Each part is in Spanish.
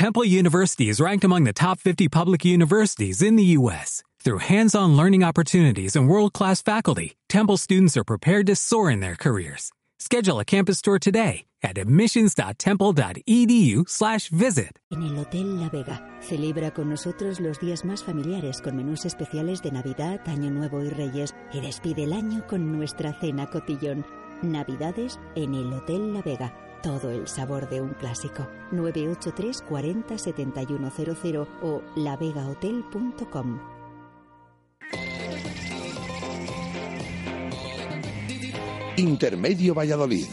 Temple University is ranked among the top 50 public universities in the U.S. Through hands-on learning opportunities and world-class faculty, Temple students are prepared to soar in their careers. Schedule a campus tour today at admissions.temple.edu/visit. En el Hotel La Vega, celebra con nosotros los días más familiares con menús especiales de Navidad, Año Nuevo y Reyes y despide el año con nuestra cena cotillón. Navidades en el Hotel La Vega. Todo el sabor de un clásico. 983 40 7100 o lavegahotel.com. Intermedio Valladolid.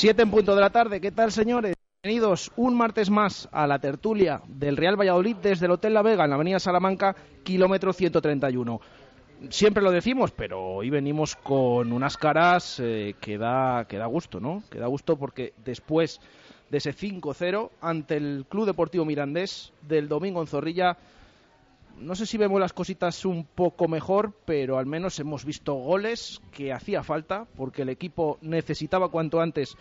Siete en punto de la tarde, ¿qué tal señores? Bienvenidos un martes más a la tertulia del Real Valladolid desde el Hotel La Vega en la Avenida Salamanca, kilómetro 131. Siempre lo decimos, pero hoy venimos con unas caras eh, que, da, que da gusto, ¿no? Que da gusto porque después de ese 5-0 ante el Club Deportivo Mirandés del domingo en Zorrilla, no sé si vemos las cositas un poco mejor, pero al menos hemos visto goles que hacía falta porque el equipo necesitaba cuanto antes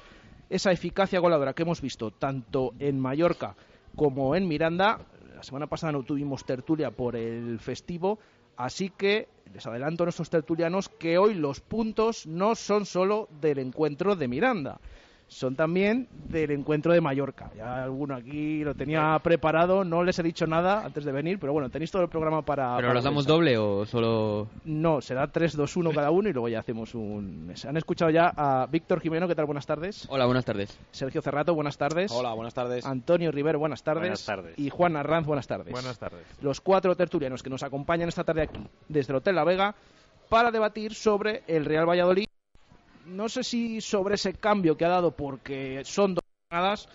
esa eficacia goleadora que hemos visto tanto en Mallorca como en Miranda. La semana pasada no tuvimos tertulia por el festivo, así que les adelanto a nuestros tertulianos que hoy los puntos no son solo del encuentro de Miranda son también del encuentro de Mallorca. Ya alguno aquí lo tenía preparado, no les he dicho nada antes de venir, pero bueno, tenéis todo el programa para... ¿Pero para los damos doble o solo...? No, será 3, 2, 1 cada uno y luego ya hacemos un... Han escuchado ya a Víctor Jimeno, ¿qué tal? Buenas tardes. Hola, buenas tardes. Sergio Cerrato, buenas tardes. Hola, buenas tardes. Antonio Rivero, buenas tardes. Buenas tardes. Y Juan Arranz, buenas tardes. Buenas tardes. Los cuatro tertulianos que nos acompañan esta tarde aquí, desde el Hotel La Vega, para debatir sobre el Real Valladolid. No sé si sobre ese cambio que ha dado, porque son dos jornadas.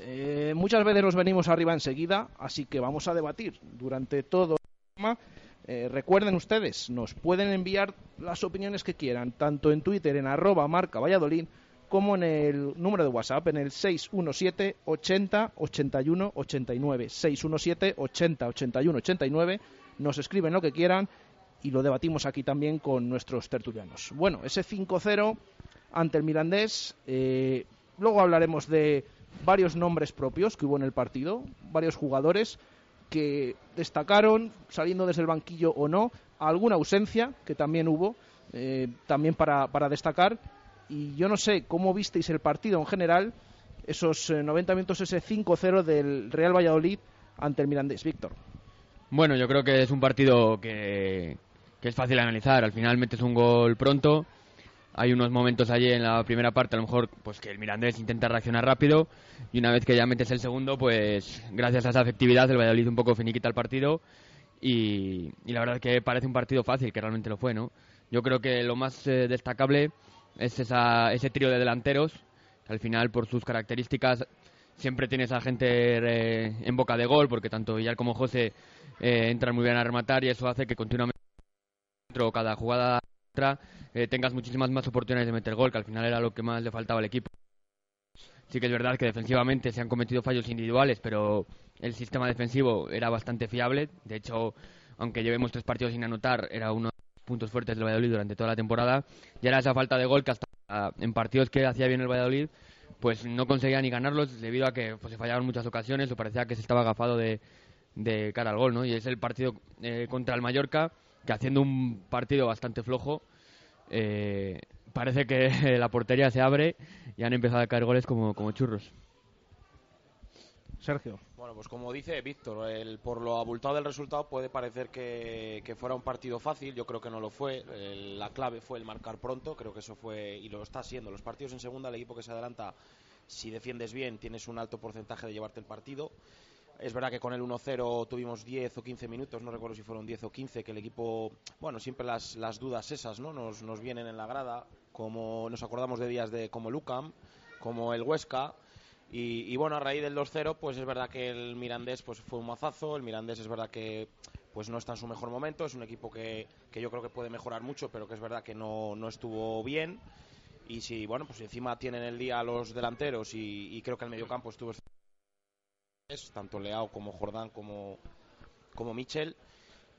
eh, muchas veces nos venimos arriba enseguida, así que vamos a debatir durante todo el programa. Eh, recuerden ustedes, nos pueden enviar las opiniones que quieran, tanto en Twitter en arroba marca Valladolid, como en el número de WhatsApp, en el 617 80 81 89. 617 80 81 89. Nos escriben lo que quieran y lo debatimos aquí también con nuestros tertulianos. Bueno, ese 5-0 ante el Mirandés. eh, luego hablaremos de varios nombres propios que hubo en el partido, varios jugadores que destacaron, saliendo desde el banquillo o no, alguna ausencia que también hubo, eh, también para, destacar. Y yo no sé cómo visteis el partido en general, esos eh, 90 minutos, ese 5-0 del Real Valladolid ante el Mirandés. Víctor. Bueno, yo creo que es un partido que, que es fácil analizar. Al final metes un gol pronto. Hay unos momentos allí en la primera parte, a lo mejor, pues que el Mirandés intenta reaccionar rápido. Y una vez que ya metes el segundo, pues gracias a esa efectividad, el Valladolid un poco finiquita el partido. Y, y la verdad es que parece un partido fácil, que realmente lo fue, ¿no? Yo creo que lo más eh, destacable es esa, ese trío de delanteros, que al final, por sus características, siempre tienes a gente eh, en boca de gol, porque tanto Villar como José eh, entran muy bien a rematar y eso hace que continuamente cada jugada otra, eh, tengas muchísimas más oportunidades de meter gol, que al final era lo que más le faltaba al equipo. Sí que es verdad que defensivamente se han cometido fallos individuales, pero el sistema defensivo era bastante fiable. De hecho, aunque llevemos tres partidos sin anotar, era uno de los puntos fuertes del Valladolid durante toda la temporada. Y era esa falta de gol que hasta ah, en partidos que hacía bien el Valladolid, pues no conseguía ni ganarlos debido a que pues, se fallaban muchas ocasiones o parecía que se estaba agafado de, de cara al gol, ¿no? Y es el partido eh, contra el Mallorca, que haciendo un partido bastante flojo, eh, parece que la portería se abre y han empezado a caer goles como, como churros. Sergio. Bueno, pues como dice Víctor, el- por lo abultado del resultado puede parecer que, que fuera un partido fácil. Yo creo que no lo fue. El- la clave fue el marcar pronto. Creo que eso fue y lo está siendo. Los partidos en segunda, el equipo que se adelanta, si defiendes bien, tienes un alto porcentaje de llevarte el partido. Es verdad que con el 1-0 tuvimos 10 o 15 minutos, no recuerdo si fueron 10 o 15, que el equipo, bueno, siempre las, las dudas esas, ¿no? Nos, nos vienen en la grada, como nos acordamos de días de como Lucam, como el Huesca, y, y bueno, a raíz del 2-0, pues es verdad que el Mirandés pues fue un mazazo, el Mirandés es verdad que pues no está en su mejor momento, es un equipo que, que yo creo que puede mejorar mucho, pero que es verdad que no, no estuvo bien. y si, bueno, pues encima tienen el día los delanteros y, creo que el mediocampo estuvo tanto Leao como Jordán como, como Michel.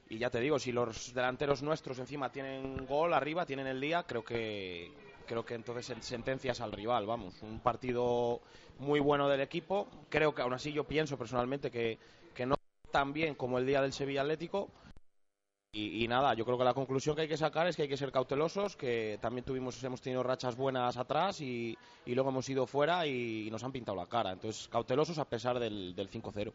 Y ya te digo, si los delanteros nuestros encima tienen gol arriba, tienen el día, creo que creo que entonces sentencias al rival, vamos, un partido muy bueno del equipo. Creo que aún así yo pienso personalmente que, que no tan bien como el día del Sevilla Atlético, y, nada, yo creo que la conclusión que hay que sacar es que hay que ser cautelosos, que también tuvimos, hemos tenido rachas buenas atrás y, luego hemos ido fuera y, nos han pintado la cara. Entonces, cautelosos a pesar del, del 5-0.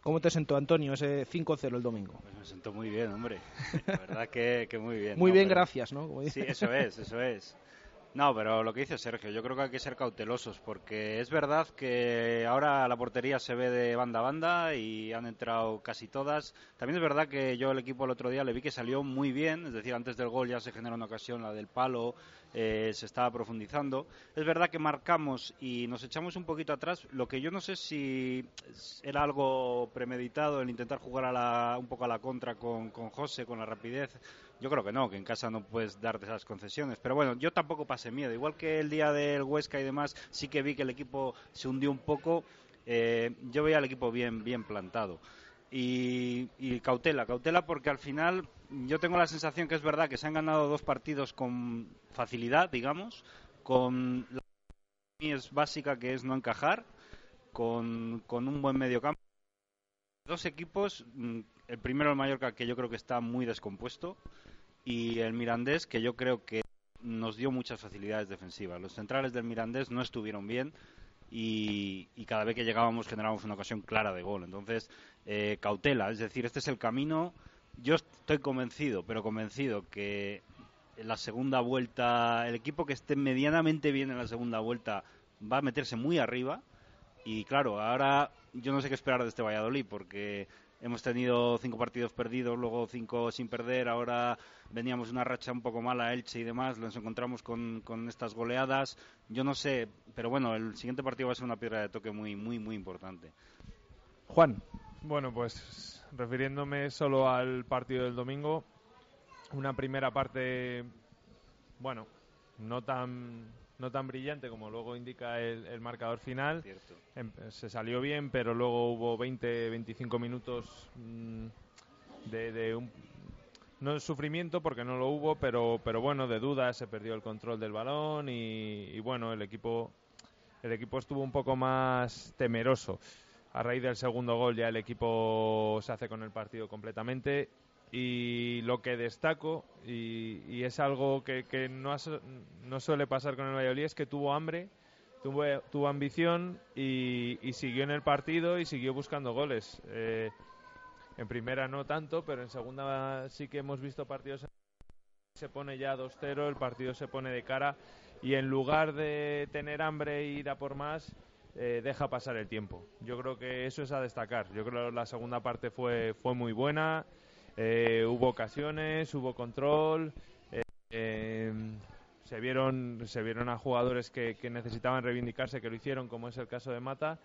¿Cómo te sentó, Antonio, ese 5-0 el domingo? Pues me sentó muy bien, hombre. La verdad que, muy bien. Muy bien, gracias, ¿no? Sí, eso es, eso es. No, pero lo que dice Sergio, yo creo que hay que ser cautelosos porque es verdad que ahora la portería se ve de banda a banda y han entrado casi todas. También es verdad que yo el equipo el otro día le vi que salió muy bien, es decir, antes del gol ya se generó una ocasión, la del palo, eh, se estaba profundizando. Es verdad que marcamos y nos echamos un poquito atrás, lo que yo no sé si era algo premeditado el intentar jugar un poco a la contra con, con José, con la rapidez yo creo que no, que en casa no puedes darte esas concesiones. Pero bueno, yo tampoco pasé miedo. Igual que el día del Huesca y demás, sí que vi que el equipo se hundió un poco. Eh, yo veía al equipo bien, bien plantado. Y, cautela, cautela porque al final yo tengo la sensación que es verdad que se han ganado dos partidos con facilidad, digamos, con la es básica que es no encajar, con, con un buen mediocampo. Dos equipos, mm, el primero el Mallorca que yo creo que está muy descompuesto, y el Mirandés, que yo creo que nos dio muchas facilidades defensivas. Los centrales del Mirandés no estuvieron bien y, cada vez que llegábamos generábamos una ocasión clara de gol. Entonces, eh, cautela, es decir, este es el camino. Yo estoy convencido, pero convencido que en la segunda vuelta, el equipo que esté medianamente bien en la segunda vuelta va a meterse muy arriba. Y claro, ahora yo no sé qué esperar de este Valladolid, porque hemos tenido cinco partidos perdidos, luego cinco sin perder, ahora veníamos una racha un poco mala, Elche y demás, nos encontramos con, estas goleadas, yo no sé, pero bueno, el siguiente partido va a ser una piedra de toque muy, muy, muy importante. Juan. Bueno, pues refiriéndome solo al partido del domingo, una primera parte, bueno, no tan no tan brillante como luego indica el, marcador final. Em, se salió bien, pero luego hubo 20-25 minutos mm, de, un no sufrimiento porque no lo hubo, pero pero bueno, de dudas, se perdió el control del balón y, bueno, el equipo el equipo estuvo un poco más temeroso. A raíz del segundo gol ya el equipo se hace con el partido completamente y lo que destaco, y, es algo que, no, no, suele pasar con el Valladolid, es que tuvo hambre, tuvo, tuvo ambición y, siguió en el partido y siguió buscando goles. Eh, en primera no tanto, pero en segunda sí que hemos visto partidos. Se pone ya 2-0, el partido se pone de cara y en lugar de tener hambre e ir a por más, eh, deja pasar el tiempo. Yo creo que eso es a destacar. Yo creo que la segunda parte fue, fue muy buena. Eh, hubo ocasiones, hubo control. Eh, em, se vieron se vieron a jugadores que, necesitaban reivindicarse que lo hicieron como es el caso de Mata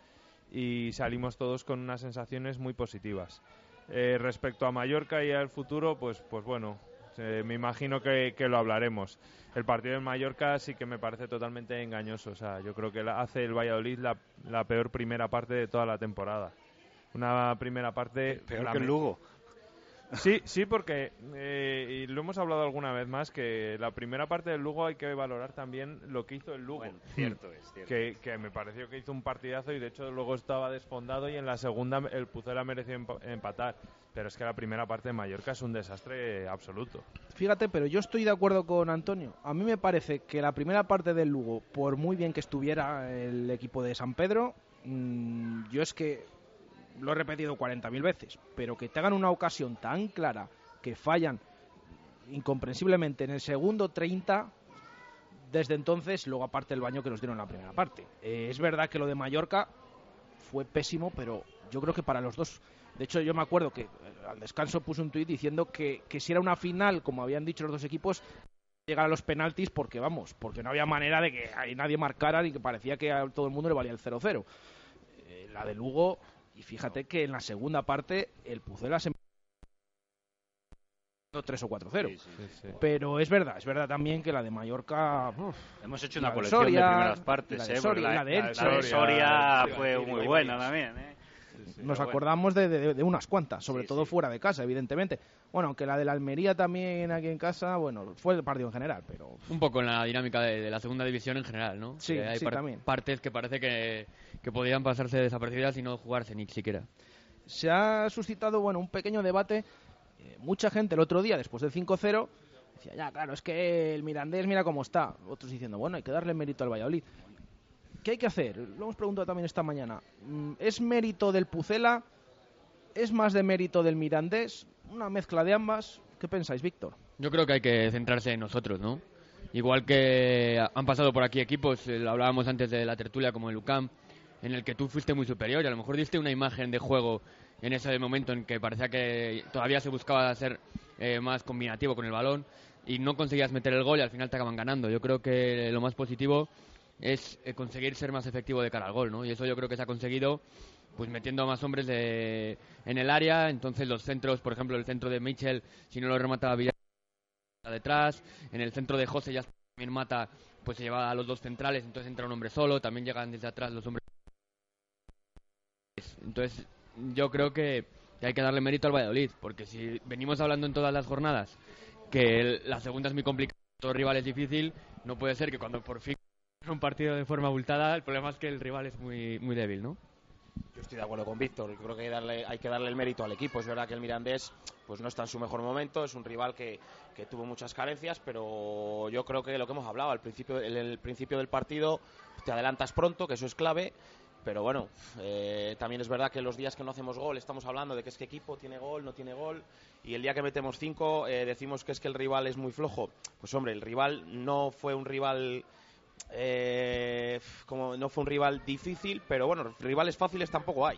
y salimos todos con unas sensaciones muy positivas. Eh, respecto a Mallorca y al futuro pues pues bueno me imagino que, lo hablaremos. El partido de Mallorca sí que me parece totalmente engañoso o sea yo creo que hace el Valladolid la, la peor primera parte de toda la temporada. Una primera parte peor que el Lugo Sí, sí, porque eh, y lo hemos hablado alguna vez más que la primera parte del Lugo hay que valorar también lo que hizo el Lugo. cierto es, cierto. Que, me pareció que hizo un partidazo y de hecho luego estaba desfondado y en la segunda el Pucela mereció empatar. Pero es que la primera parte de Mallorca es un desastre absoluto. Fíjate, pero yo estoy de acuerdo con Antonio. A mí me parece que la primera parte del Lugo, por muy bien que estuviera el equipo de San Pedro, mm, yo es que lo he repetido 40.000 veces, pero que te hagan una ocasión tan clara que fallan incomprensiblemente en el segundo 30, desde entonces, luego aparte el baño que nos dieron en la primera parte. Eh, es verdad que lo de Mallorca fue pésimo, pero yo creo que para los dos. De hecho, yo me acuerdo que eh, al descanso puse un tuit diciendo que, si era una final, como habían dicho los dos equipos, llegar a los penaltis porque, vamos, porque no había manera de que nadie marcara y que parecía que a todo el mundo le valía el 0-0. Eh, la de Lugo y fíjate que en la segunda parte el Pucela se 3 o 4-0. Sí, sí. Sí, sí. Pero es verdad, es verdad también que la de Mallorca. uf, Hemos hecho una de colección Soria, de primeras partes, la de ¿eh? Soria, la de Elche. la de Soria fue muy buena también, ¿eh? Nos bueno. acordamos de, de- de unas cuantas, sobre todo fuera de casa, evidentemente. Bueno, aunque la de la Almería también aquí en casa, bueno, fue el partido en general, pero Un poco en la dinámica de, de la segunda división en general, ¿no? Sí, hay sí, también. partes que parece que, que podrían pasarse desapercibidas y no jugarse ni siquiera. se ha suscitado bueno un pequeño debate. Eh, mucha gente el otro día, después del 5-0, decía, ya, claro, es que el Mirandés mira cómo está. Otros diciendo, bueno, hay que darle mérito al Valladolid. ¿Qué hay que hacer? Lo hemos preguntado también esta mañana. Mm, ¿Es mérito del Pucela? ¿Es más de mérito del Mirandés? ¿Una mezcla de ambas? ¿Qué pensáis, Víctor? Yo creo que hay que centrarse en nosotros, ¿no? Igual que han pasado por aquí equipos, eh, lo hablábamos antes de la tertulia como el UCAM, en el que tú fuiste muy superior y a lo mejor diste una imagen de juego en ese momento en que parecía que todavía se buscaba ser eh, más combinativo con el balón y no conseguías meter el gol y al final te acaban ganando. Yo creo que lo más positivo es eh, conseguir ser más efectivo de cara al gol, ¿no? Y eso yo creo que se ha conseguido pues metiendo a más hombres en el área, entonces los centros, por ejemplo, el centro de Mitchell, si no lo remata Villar detrás, en el centro de José ya también mata, pues se lleva a los dos centrales, entonces entra un hombre solo, también llegan desde atrás los hombres. Entonces, yo creo que hay que darle mérito al Valladolid, porque si venimos hablando en todas las jornadas que la segunda es muy complicada, todo rival es difícil, no puede ser que cuando por fin un partido de forma abultada, el problema es que el rival es muy, muy débil, ¿no? Yo estoy de acuerdo con Víctor. Creo que hay, darle- hay que darle el mérito al equipo. Es verdad que el Mirandés pues no está en su mejor momento. Es un rival que, que tuvo muchas carencias, pero yo creo que lo que hemos hablado al principio, en el principio del partido, te adelantas pronto, que eso es clave. Pero bueno, eh, también es verdad que los días que no hacemos gol estamos hablando de que es que equipo tiene gol, no tiene gol. Y el día que metemos cinco eh, decimos que es que el rival es muy flojo. Pues hombre, el rival no fue un rival eh, como no fue un rival difícil, pero bueno, rivales fáciles tampoco hay.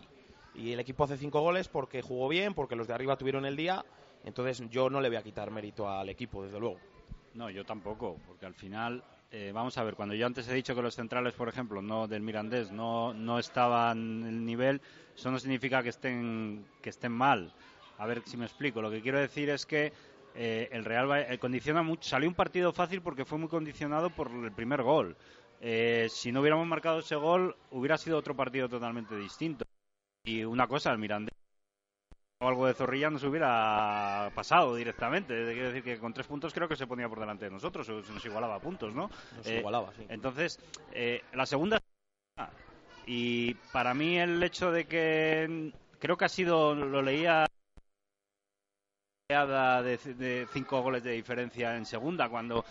Y el equipo hace cinco goles porque jugó bien, porque los de arriba tuvieron el día. Entonces yo no le voy a quitar mérito al equipo, desde luego. No, yo tampoco, porque al final, eh, vamos a ver, cuando yo antes he dicho que los centrales, por ejemplo, no del Mirandés, no, no estaban el nivel, eso no significa que estén, que estén mal. A ver si me explico. Lo que quiero decir es que eh, el Real eh, condiciona mucho. Salió un partido fácil porque fue muy condicionado por el primer gol. Eh, si no hubiéramos marcado ese gol, hubiera sido otro partido totalmente distinto. Y una cosa, el Mirandés o algo de zorrilla nos hubiera pasado directamente. Quiero decir que con tres puntos creo que se ponía por delante de nosotros, o se nos igualaba a puntos, ¿no? Nos Eh, igualaba, sí. Entonces, eh, la segunda. Y para mí el hecho de que. Creo que ha sido. Lo leía. De, de cinco goles de diferencia en segunda, cuando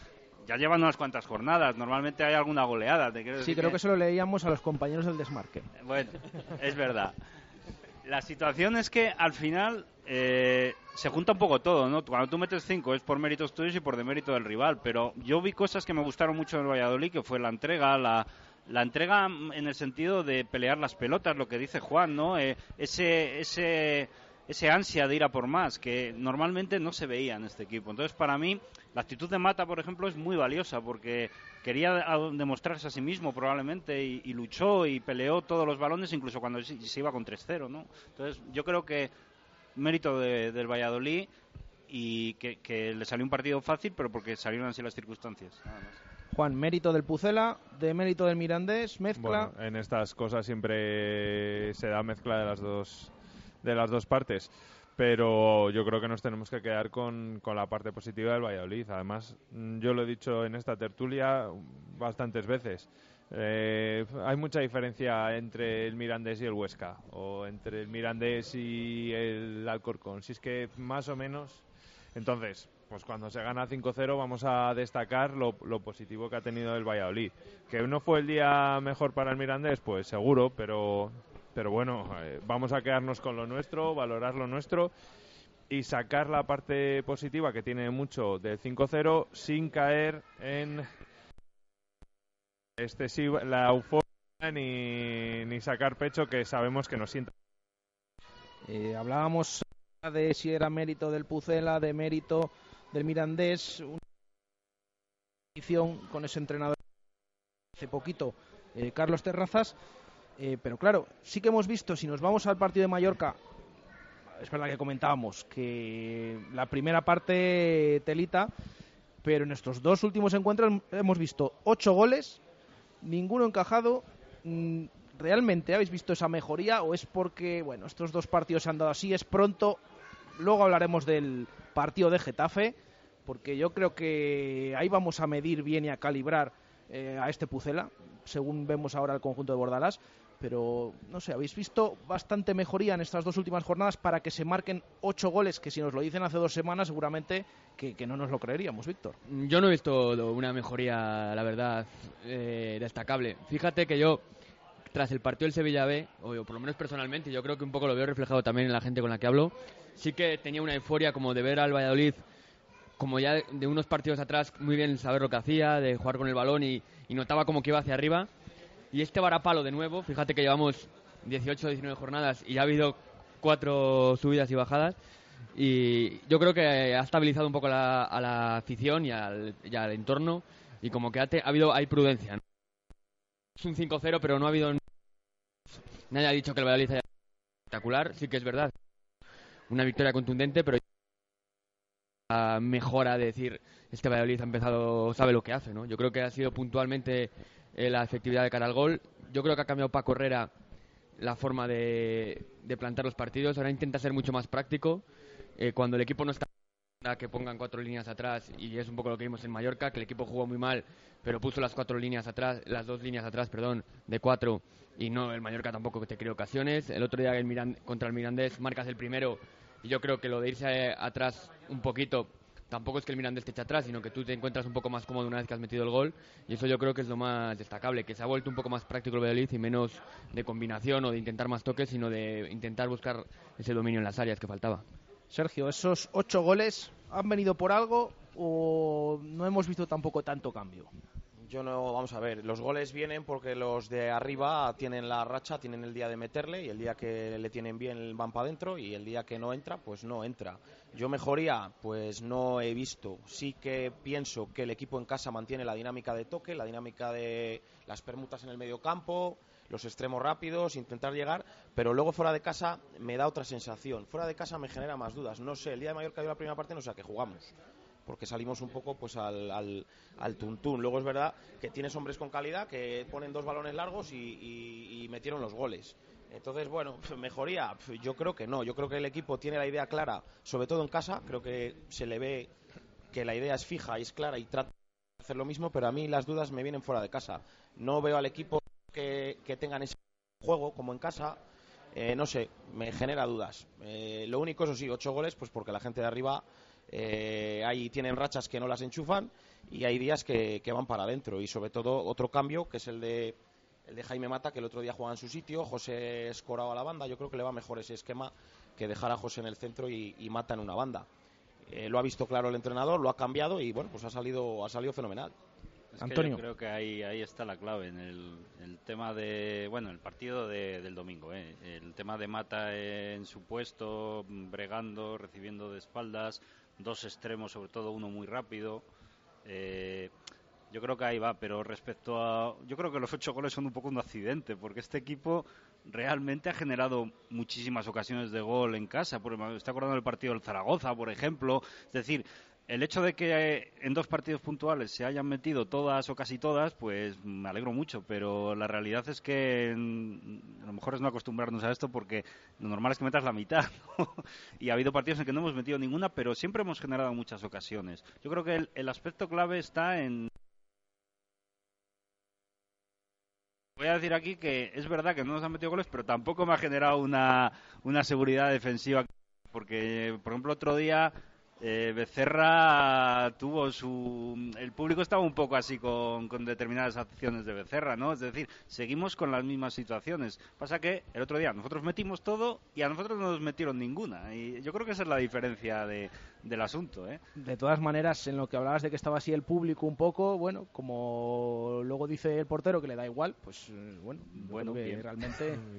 ya llevan unas cuantas jornadas. Normalmente hay alguna goleada. Te Sí, creo que eso lo leíamos a los compañeros del desmarque. bueno, es verdad. La situación es que al final eh, se junta un poco todo, ¿no? Cuando tú metes cinco es por méritos tuyos y por demérito del rival, pero yo vi cosas que me gustaron mucho en el Valladolid, que fue la entrega, la, la entrega en el sentido de pelear las pelotas, lo que dice Juan, ¿no? Eh, ese, ese, ese ansia de ir a por más, que normalmente no se veía en este equipo. Entonces, para mí, la actitud de Mata, por ejemplo, es muy valiosa, porque quería demostrarse a sí mismo probablemente y, y luchó y peleó todos los balones, incluso cuando se, se iba con 3-0, ¿no? Entonces, yo creo que mérito de- del Valladolid y que, que le salió un partido fácil, pero porque salieron así las circunstancias. nada más. Juan, mérito del Pucela, de mérito del Mirandés, mezcla. Bueno, en estas cosas siempre se da mezcla de las dos de las dos partes, pero yo creo que nos tenemos que quedar con, con la parte positiva del Valladolid. Además, mm, yo lo he dicho en esta tertulia bastantes veces. eh, hay mucha diferencia entre el Mirandés y el Huesca, o entre el Mirandés y el Alcorcón. Si es que más o menos. Entonces, pues cuando se gana 5-0 vamos a destacar lo, lo positivo que ha tenido el Valladolid. Que no fue el día mejor para el Mirandés, pues seguro, pero, pero bueno, eh, vamos a quedarnos con lo nuestro, valorar lo nuestro y sacar la parte positiva que tiene mucho del 5-0 sin caer en excesiva, la euforia ni, ni sacar pecho que sabemos que nos sienta. Eh, hablábamos de si era mérito del Pucela, de mérito del Mirandés, una con ese entrenador hace poquito, eh, Carlos Terrazas, eh, pero claro, sí que hemos visto, si nos vamos al partido de Mallorca, es verdad que comentábamos que la primera parte telita, pero en estos dos últimos encuentros hemos visto ocho goles, ninguno encajado. Mm, ¿Realmente habéis visto esa mejoría o es porque, bueno, estos dos partidos se han dado así, es pronto? Luego hablaremos del partido de Getafe, porque yo creo que ahí vamos a medir bien y a calibrar eh, a este Pucela, según vemos ahora el conjunto de Bordalás pero no sé, habéis visto bastante mejoría en estas dos últimas jornadas para que se marquen ocho goles, que si nos lo dicen hace dos semanas seguramente que, no nos lo creeríamos, Víctor. Yo no he visto una mejoría, la verdad, eh, destacable. Fíjate que yo, tras el partido del Sevilla B, o por lo menos personalmente, yo creo que un poco lo veo reflejado también en la gente con la que hablo, sí que tenía una euforia como de ver al Valladolid como ya de unos partidos atrás muy bien saber lo que hacía, de jugar con el balón y, y notaba como que iba hacia arriba y este varapalo de nuevo, fíjate que llevamos 18 o 19 jornadas y ya ha habido cuatro subidas y bajadas. Y yo creo que ha estabilizado un poco a la afición y al, entorno. Y como que ha, habido, hay prudencia. Es un 5-0, pero no ha habido. Nadie ha dicho que el Valladolid haya espectacular. Sí que es verdad. Una victoria contundente, pero mejora de decir este Valladolid ha empezado, sabe lo que hace, ¿no? Yo creo que ha sido puntualmente eh, la efectividad de cara al gol. Yo creo que ha cambiado Paco Herrera la forma de, plantar los partidos. Ahora intenta ser mucho más práctico. Eh, cuando el equipo no está que pongan cuatro líneas atrás y es un poco lo que vimos en Mallorca, que el equipo jugó muy mal, pero puso las cuatro líneas atrás, las dos líneas atrás, perdón, de cuatro y no el Mallorca tampoco que te creó ocasiones. El otro día el contra el Mirandés marcas el primero y yo creo que lo de irse atrás un poquito tampoco es que el Mirandés te eche atrás, sino que tú te encuentras un poco más cómodo una vez que has metido el gol. Y eso yo creo que es lo más destacable, que se ha vuelto un poco más práctico el Valladolid y menos de combinación o de intentar más toques, sino de intentar buscar ese dominio en las áreas que faltaba. Sergio, ¿esos ocho goles han venido por algo o no hemos visto tampoco tanto cambio? Yo no, vamos a ver, los goles vienen porque los de arriba tienen la racha, tienen el día de meterle y el día que le tienen bien van para adentro y el día que no entra, pues no entra. Yo mejoría, pues no he visto. Sí que pienso que el equipo en casa mantiene la dinámica de toque, la dinámica de las permutas en el medio campo, los extremos rápidos, intentar llegar, pero luego fuera de casa me da otra sensación. Fuera de casa me genera más dudas. No sé, el día de Mallorca dio la primera parte, no sé a qué jugamos porque salimos un poco pues al, al, tuntún. Luego es verdad que tienes hombres con calidad que ponen dos balones largos y, metieron los goles. Entonces, bueno, mejoría, yo creo que no. Yo creo que el equipo tiene la idea clara, sobre todo en casa. Creo que se le ve que la idea es fija y es clara y trata de hacer lo mismo, pero a mí las dudas me vienen fuera de casa. No veo al equipo que, tengan ese juego como en casa. Eh, no sé, me genera dudas. Eh, lo único, eso sí, ocho goles, pues porque la gente de arriba eh, ahí tienen rachas que no las enchufan y hay días que, van para adentro. Y sobre todo otro cambio, que es el de, el de Jaime Mata, que el otro día jugaba en su sitio. José escorado a la banda. Yo creo que le va mejor ese esquema que dejar a José en el centro y, Mata en una banda. Eh, lo ha visto claro el entrenador, lo ha cambiado y bueno, pues ha salido, ha salido fenomenal. Antonio. creo que ahí, ahí está la clave en el, tema de, bueno, el partido del domingo, ¿eh? el tema de Mata en su puesto, bregando, recibiendo de espaldas, dos extremos, sobre todo uno muy rápido. Eh, yo creo que ahí va, pero respecto a. Yo creo que los ocho goles son un poco un accidente, porque este equipo realmente ha generado muchísimas ocasiones de gol en casa. Por, me estoy acordando del partido del Zaragoza, por ejemplo. Es decir, el hecho de que en dos partidos puntuales se hayan metido todas o casi todas, pues me alegro mucho, pero la realidad es que a lo mejor es no acostumbrarnos a esto porque lo normal es que metas la mitad. y ha habido partidos en que no hemos metido ninguna, pero siempre hemos generado muchas ocasiones. Yo creo que el, aspecto clave está en voy a decir aquí que es verdad que no nos han metido goles, pero tampoco me ha generado una, una seguridad defensiva. Porque, por ejemplo, otro día eh, Becerra tuvo su. El público estaba un poco así con, determinadas acciones de Becerra, ¿no? Es decir, seguimos con las mismas situaciones. Pasa que el otro día nosotros metimos todo y a nosotros no nos metieron ninguna. Y yo creo que esa es la diferencia de, del asunto, ¿eh? De todas maneras, en lo que hablabas de que estaba así el público un poco, bueno, como luego dice el portero que le da igual, pues eh, bueno, bueno que realmente.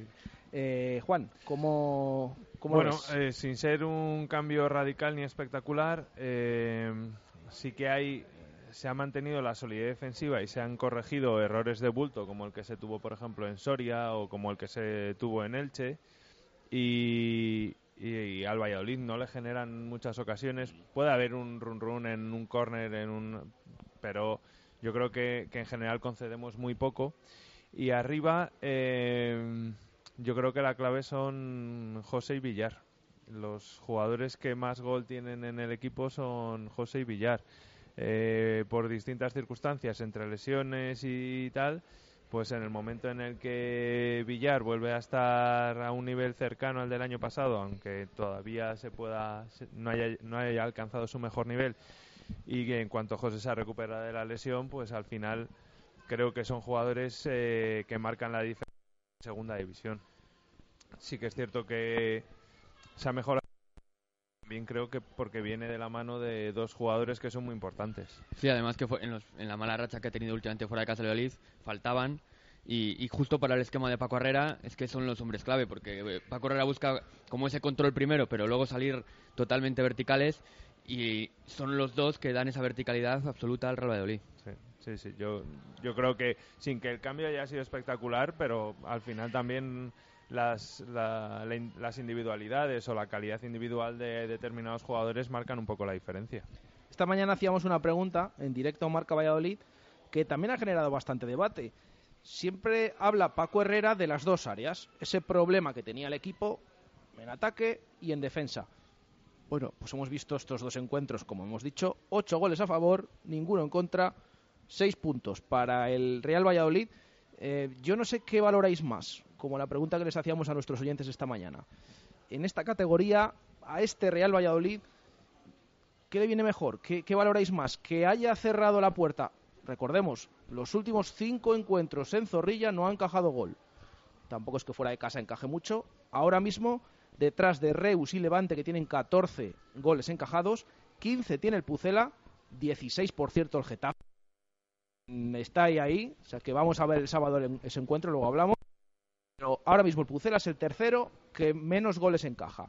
Eh, Juan, ¿cómo, bueno, eh, sin ser un cambio radical ni espectacular, eh, sí que hay se ha mantenido la solidez defensiva y se han corregido errores de bulto como el que se tuvo por ejemplo en Soria o como el que se tuvo en Elche y, y, al Valladolid no le generan muchas ocasiones. Puede haber un run run en un córner, en un, pero yo creo que, en general concedemos muy poco. Y arriba, eh, yo creo que la clave son José y Villar. Los jugadores que más gol tienen en el equipo son José y Villar. Eh, por distintas circunstancias, entre lesiones y tal, pues en el momento en el que Villar vuelve a estar a un nivel cercano al del año pasado, aunque todavía se pueda no haya, no haya alcanzado su mejor nivel, y que en cuanto José se recupera de la lesión, pues al final creo que son jugadores eh, que marcan la diferencia en segunda división. Sí que es cierto que se ha mejorado bien creo que porque viene de la mano de dos jugadores que son muy importantes. Sí, además que fue en, la mala racha que ha tenido últimamente fuera de casa de Valladolid, faltaban y, justo para el esquema de Paco Herrera es que son los hombres clave, porque eh, Paco Herrera busca como ese control primero, pero luego salir totalmente verticales y son los dos que dan esa verticalidad absoluta al Real Valladolid. Sí, sí, sí. Yo, yo creo que sin que el cambio haya sido espectacular, pero al final también las, las individualidades o la calidad individual de determinados jugadores marcan un poco la diferencia. Esta mañana hacíamos una pregunta en directo a Marca Valladolid que también ha generado bastante debate. Siempre habla Paco Herrera de las dos áreas, ese problema que tenía el equipo en ataque y en defensa. Bueno, pues hemos visto estos dos encuentros, como hemos dicho, ocho goles a favor, ninguno en contra, seis puntos para el Real Valladolid. Eh, yo no sé qué valoráis más, como la pregunta que les hacíamos a nuestros oyentes esta mañana. En esta categoría, a este Real Valladolid, ¿qué le viene mejor? ¿Qué, valoráis más? ¿Que haya cerrado la puerta? Recordemos, los últimos cinco encuentros en Zorrilla no han encajado gol. Tampoco es que fuera de casa encaje mucho. Ahora mismo, detrás de Reus y Levante, que tienen 14 goles encajados, 15 tiene el Pucela, 16 por cierto el Getafe. Está ahí, ahí, o sea que vamos a ver el sábado ese encuentro, luego hablamos. Pero ahora mismo el Pucela es el tercero que menos goles encaja.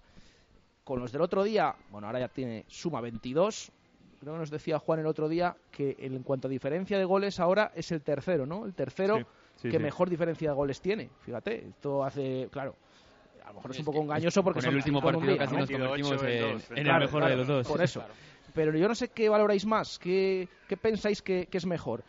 Con los del otro día, bueno, ahora ya tiene suma 22. Creo que nos decía Juan el otro día que en cuanto a diferencia de goles ahora es el tercero, ¿no? El tercero que mejor diferencia de goles tiene. Fíjate, esto hace, claro, a lo mejor es un poco engañoso porque con el último partido casi nos convertimos en, el mejor de los dos. Por eso. Pero yo no sé qué valoráis más, qué, pensáis que, que, es mejor.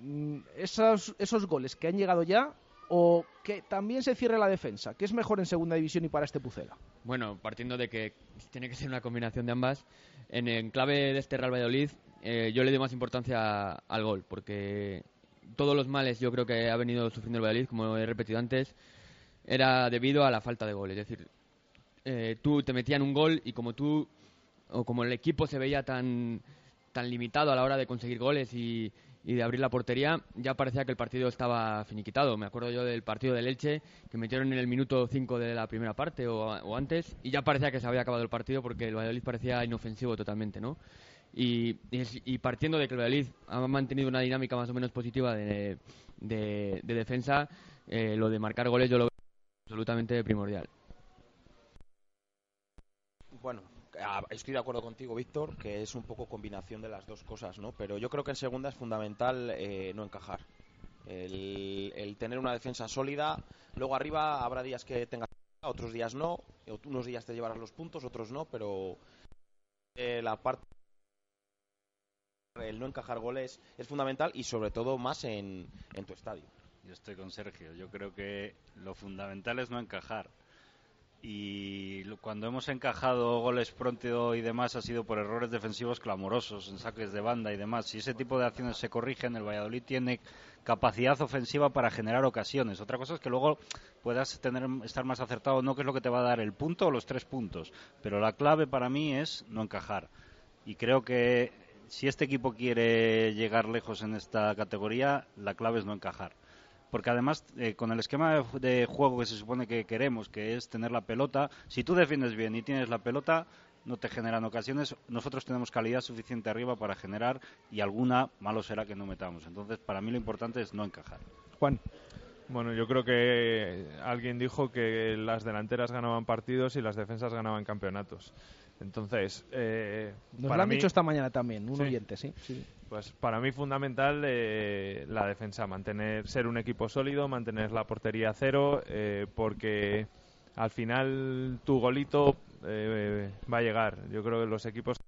Mm, esos, esos goles que han llegado ya o que también se cierre la defensa? ¿Qué es mejor en segunda división y para este Pucela? Bueno, partiendo de que tiene que ser una combinación de ambas, en clave de este Real Valladolid eh, yo le doy más importancia al gol, porque todos los males yo creo que ha venido sufriendo el Valladolid, como he repetido antes, era debido a la falta de gol. Es decir, eh, tú te metían un gol y como tú, o como el equipo se veía tan, tan limitado a la hora de conseguir goles y, y de abrir la portería, ya parecía que el partido estaba finiquitado. Me acuerdo yo del partido del Elche, que metieron en el minuto 5 de la primera parte o, antes, y ya parecía que se había acabado el partido porque el Valladolid parecía inofensivo totalmente, ¿no? Y, partiendo de que el Valladolid ha mantenido una dinámica más o menos positiva de, defensa, eh, lo de marcar goles yo lo veo absolutamente primordial. Bueno, estoy de acuerdo contigo, Víctor, que es un poco combinación de las dos cosas, ¿no? Pero yo creo que en segunda es fundamental eh, no encajar. El, tener una defensa sólida. Luego arriba habrá días que tengas, otros días no. Unos días te llevarás los puntos, otros no, pero eh, la parte el no encajar goles es fundamental y sobre todo más en, en tu estadio. Yo estoy con Sergio. Yo creo que lo fundamental es no encajar y cuando hemos encajado goles pronto y demás ha sido por errores defensivos clamorosos en saques de banda y demás. Si ese tipo de acciones se corrigen, el Valladolid tiene capacidad ofensiva para generar ocasiones. Otra cosa es que luego puedas tener, estar más acertado, no que es lo que te va a dar el punto o los tres puntos. Pero la clave para mí es no encajar. Y creo que si este equipo quiere llegar lejos en esta categoría, la clave es no encajar porque además eh, con el esquema de, juego que se supone que queremos, que es tener la pelota, si tú defiendes bien y tienes la pelota, no te generan ocasiones, nosotros tenemos calidad suficiente arriba para generar y alguna malo será que no metamos. Entonces, para mí lo importante es no encajar. Juan. Bueno, yo creo que alguien dijo que las delanteras ganaban partidos y las defensas ganaban campeonatos. Entonces, eh, nos lo han dicho esta mañana también, un oyente, sí. Pues para mí fundamental eh, la defensa, mantener, ser un equipo sólido, mantener la portería cero, eh, porque al final tu golito eh, va a llegar. Yo creo que los equipos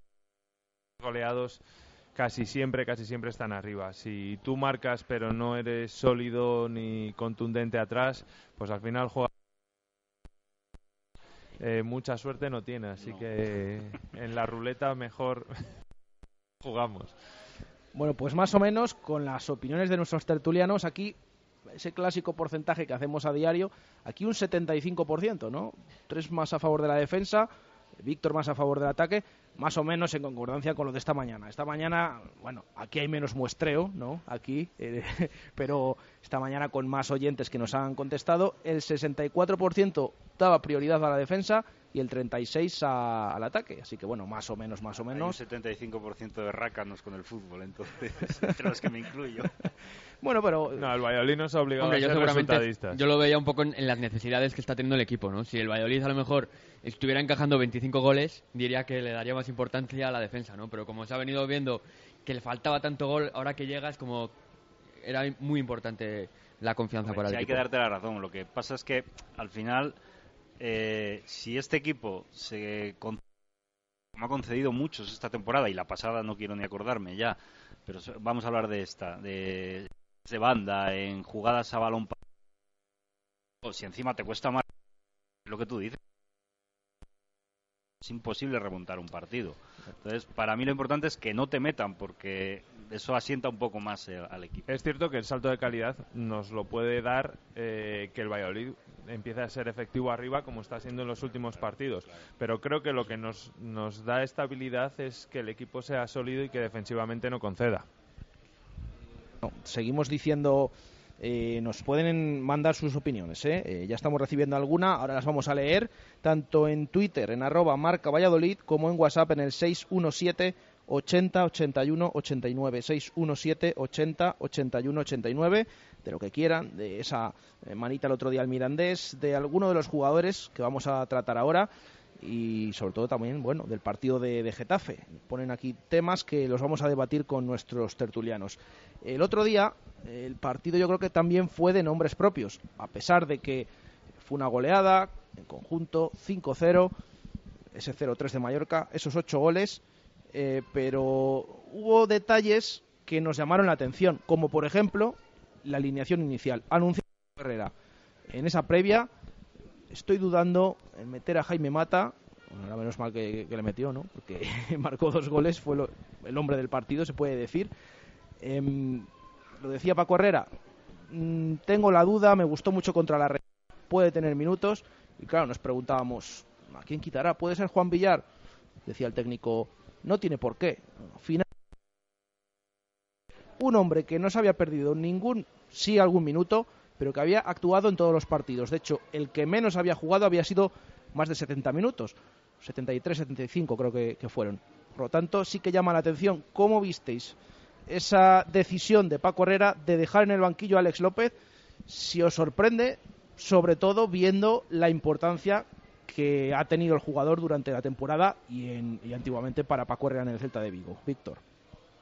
goleados casi siempre, casi siempre están arriba. Si tú marcas pero no eres sólido ni contundente atrás, pues al final juega eh, mucha suerte no tiene, así que en la ruleta mejor jugamos. Bueno, pues más o menos con las opiniones de nuestros tertulianos aquí ese clásico porcentaje que hacemos a diario, aquí un 75%, ¿no? Tres más a favor de la defensa, Víctor más a favor del ataque, más o menos en concordancia con lo de esta mañana. Esta mañana, bueno, aquí hay menos muestreo, ¿no? Aquí, eh, pero esta mañana con más oyentes que nos han contestado, el 64% daba prioridad a la defensa y el 36 al ataque. Así que bueno, más o menos, más o menos. Hay un 75% de rácanos con el fútbol, entonces, entre los que me incluyo. bueno, pero... No, el Valladolid no se ha obligado a ser yo Yo lo veía un poco en, las necesidades que está teniendo el equipo, ¿no? Si el Valladolid a lo mejor estuviera encajando 25 goles, diría que le daría más importancia a la defensa, ¿no? Pero como se ha venido viendo que le faltaba tanto gol, ahora que llega es como... Era muy importante la confianza para el equipo. Hay que darte la razón. Lo que pasa es que al final eh, si este equipo se me ha concedido muchos esta temporada y la pasada no quiero ni acordarme ya, pero vamos a hablar de esta, de, de banda, en jugadas a balón. O si encima te cuesta más lo que tú dices, es imposible remontar un partido. Entonces, para mí lo importante es que no te metan, porque eso asienta un poco más eh, al equipo. Es cierto que el salto de calidad nos lo puede dar eh, que el Valladolid empiece a ser efectivo arriba como está siendo en los últimos partidos. Pero creo que lo que nos, nos da estabilidad es que el equipo sea sólido y que defensivamente no conceda. seguimos diciendo eh, nos pueden mandar sus opiniones. ¿eh? ya estamos recibiendo alguna, ahora las vamos a leer, tanto en Twitter, en arroba marca Valladolid, como en WhatsApp en el 617 80 81 89 617 80 81 89 de lo que quieran de esa eh, manita el otro día al Mirandés de alguno de los jugadores que vamos a tratar ahora y sobre todo también bueno del partido de, Getafe ponen aquí temas que los vamos a debatir con nuestros tertulianos el otro día el partido yo creo que también fue de nombres propios a pesar de que fue una goleada en conjunto 5-0 ese 0-3 de Mallorca esos ocho goles eh, pero hubo detalles que nos llamaron la atención, como por ejemplo la alineación inicial. Anunció Herrera en esa previa. Estoy dudando en meter a Jaime Mata. Bueno, menos mal que, le metió, ¿no? Porque marcó dos goles, fue el hombre del partido, se puede decir. Em, lo decía Paco Herrera. Mm, tengo la duda, me gustó mucho contra la red. Puede tener minutos. Y claro, nos preguntábamos, ¿a quién quitará? ¿Puede ser Juan Villar? Decía el técnico no tiene por qué. Final... Un hombre que no se había perdido ningún, sí algún minuto, pero que había actuado en todos los partidos. De hecho, el que menos había jugado había sido más de 70 minutos. 73, 75 creo que, fueron. Por lo tanto, sí que llama la atención cómo visteis esa decisión de Paco Herrera de dejar en el banquillo a Alex López, si os sorprende, sobre todo viendo la importancia que ha tenido el jugador durante la temporada y, en, antiguamente para Paco Herrera en el Celta de Vigo. Víctor.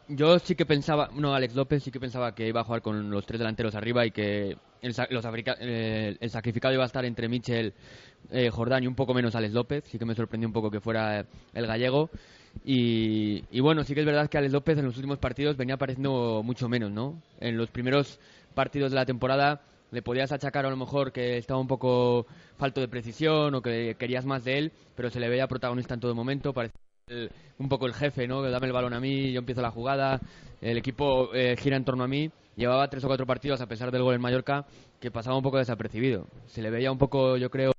Yo sí que pensaba, no, Alex López sí que pensaba que iba a jugar con los tres delanteros arriba y que el, los eh, el sacrificado iba a estar entre Michel, eh, Jordán y un poco menos Alex López. Sí que me sorprendió un poco que fuera el gallego. Y, y, bueno, sí que es verdad que Alex López en los últimos partidos venía apareciendo mucho menos, ¿no? En los primeros partidos de la temporada le podías achacar a lo mejor que estaba un poco falto de precisión o que querías más de él, pero se le veía protagonista en todo momento, un poco el jefe, ¿no? Dame el balón a mí, yo empiezo la jugada, el equipo eh, gira en torno a mí. Llevaba tres o cuatro partidos, a pesar del gol en Mallorca, que pasaba un poco desapercibido. Se le veía un poco, yo creo,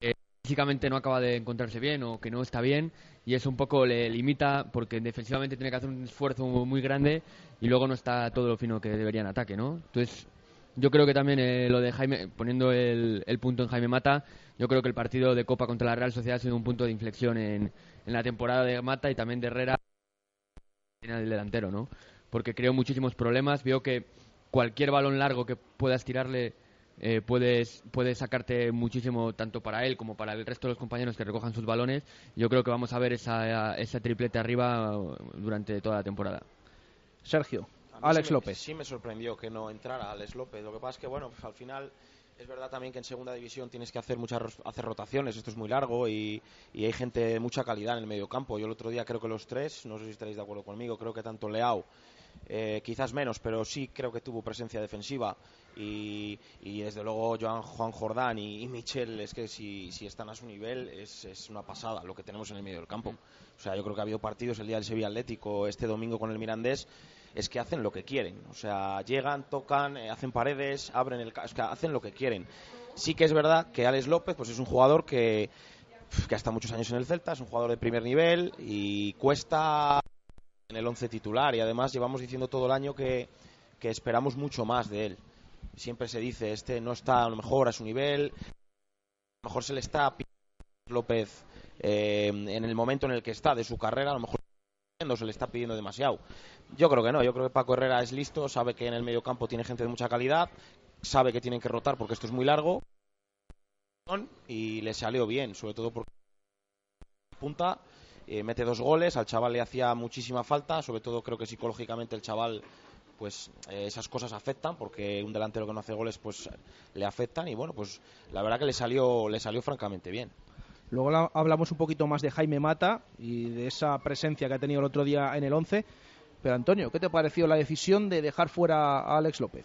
que físicamente no acaba de encontrarse bien o que no está bien y eso un poco le limita porque defensivamente tiene que hacer un esfuerzo muy grande y luego no está todo lo fino que debería en ataque, ¿no? Entonces yo creo que también eh, lo de Jaime, poniendo el, punto en Jaime Mata, yo creo que el partido de Copa contra la Real Sociedad ha sido un punto de inflexión en, la temporada de Mata y también de Herrera en el delantero, ¿no? Porque creo muchísimos problemas. Veo que cualquier balón largo que puedas tirarle eh, puedes, puedes sacarte muchísimo tanto para él como para el resto de los compañeros que recojan sus balones. Yo creo que vamos a ver esa, esa triplete arriba durante toda la temporada. Sergio Alex López. Sí me sorprendió que no entrara Alex López. Lo que pasa es que, bueno, pues al final es verdad también que en segunda división tienes que hacer muchas hacer rotaciones, esto es muy largo y, hay gente de mucha calidad en el medio campo. Yo el otro día creo que los tres, no sé si estaréis de acuerdo conmigo, creo que tanto Leao, eh, quizás menos, pero sí creo que tuvo presencia defensiva y, desde luego Joan, Juan Jordán y, Michel es que si, están a su nivel es, es, una pasada lo que tenemos en el medio del campo. O sea, yo creo que ha habido partidos el día del Sevilla Atlético este domingo con el Mirandés es que hacen lo que quieren. O sea, llegan, tocan, eh, hacen paredes, abren el... Es que hacen lo que quieren. Sí que es verdad que Alex López pues es un jugador que, que muchos años en el Celta, es un jugador de primer nivel y cuesta en el once titular y además llevamos diciendo todo el año que, que esperamos mucho más de él. Siempre se dice, este no está a lo mejor a su nivel, a lo mejor se le está López eh, en el momento en el que está de su carrera, a lo mejor se le está pidiendo demasiado. Yo creo que no, yo creo que Paco Herrera es listo, sabe que en el medio campo tiene gente de mucha calidad, sabe que tienen que rotar porque esto es muy largo y le salió bien, sobre todo porque punta, eh, mete dos goles, al chaval le hacía muchísima falta, sobre todo creo que psicológicamente el chaval pues eh, esas cosas afectan porque un delantero que no hace goles pues le afectan y bueno, pues la verdad que le salió le salió francamente bien. Luego hablamos un poquito más de Jaime Mata y de esa presencia que ha tenido el otro día en el 11. Pero Antonio, ¿qué te pareció la decisión de dejar fuera a Alex López?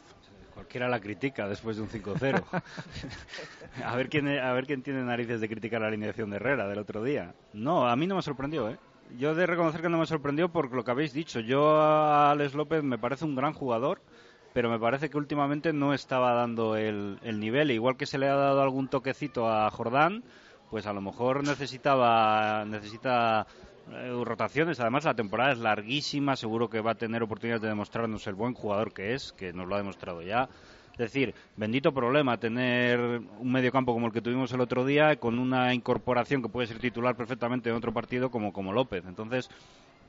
Cualquiera la critica después de un 5-0. a, ver quién, a ver quién tiene narices de criticar la alineación de Herrera del otro día. No, a mí no me sorprendió, ¿eh? Yo de reconocer que no me sorprendió por lo que habéis dicho. Yo a Alex López me parece un gran jugador, pero me parece que últimamente no estaba dando el, el nivel. Igual que se le ha dado algún toquecito a Jordán, pues a lo mejor necesitaba necesita rotaciones. Además, la temporada es larguísima. Seguro que va a tener oportunidades de demostrarnos el buen jugador que es, que nos lo ha demostrado ya. Es decir, bendito problema tener un medio campo como el que tuvimos el otro día, con una incorporación que puede ser titular perfectamente en otro partido como, como López. Entonces,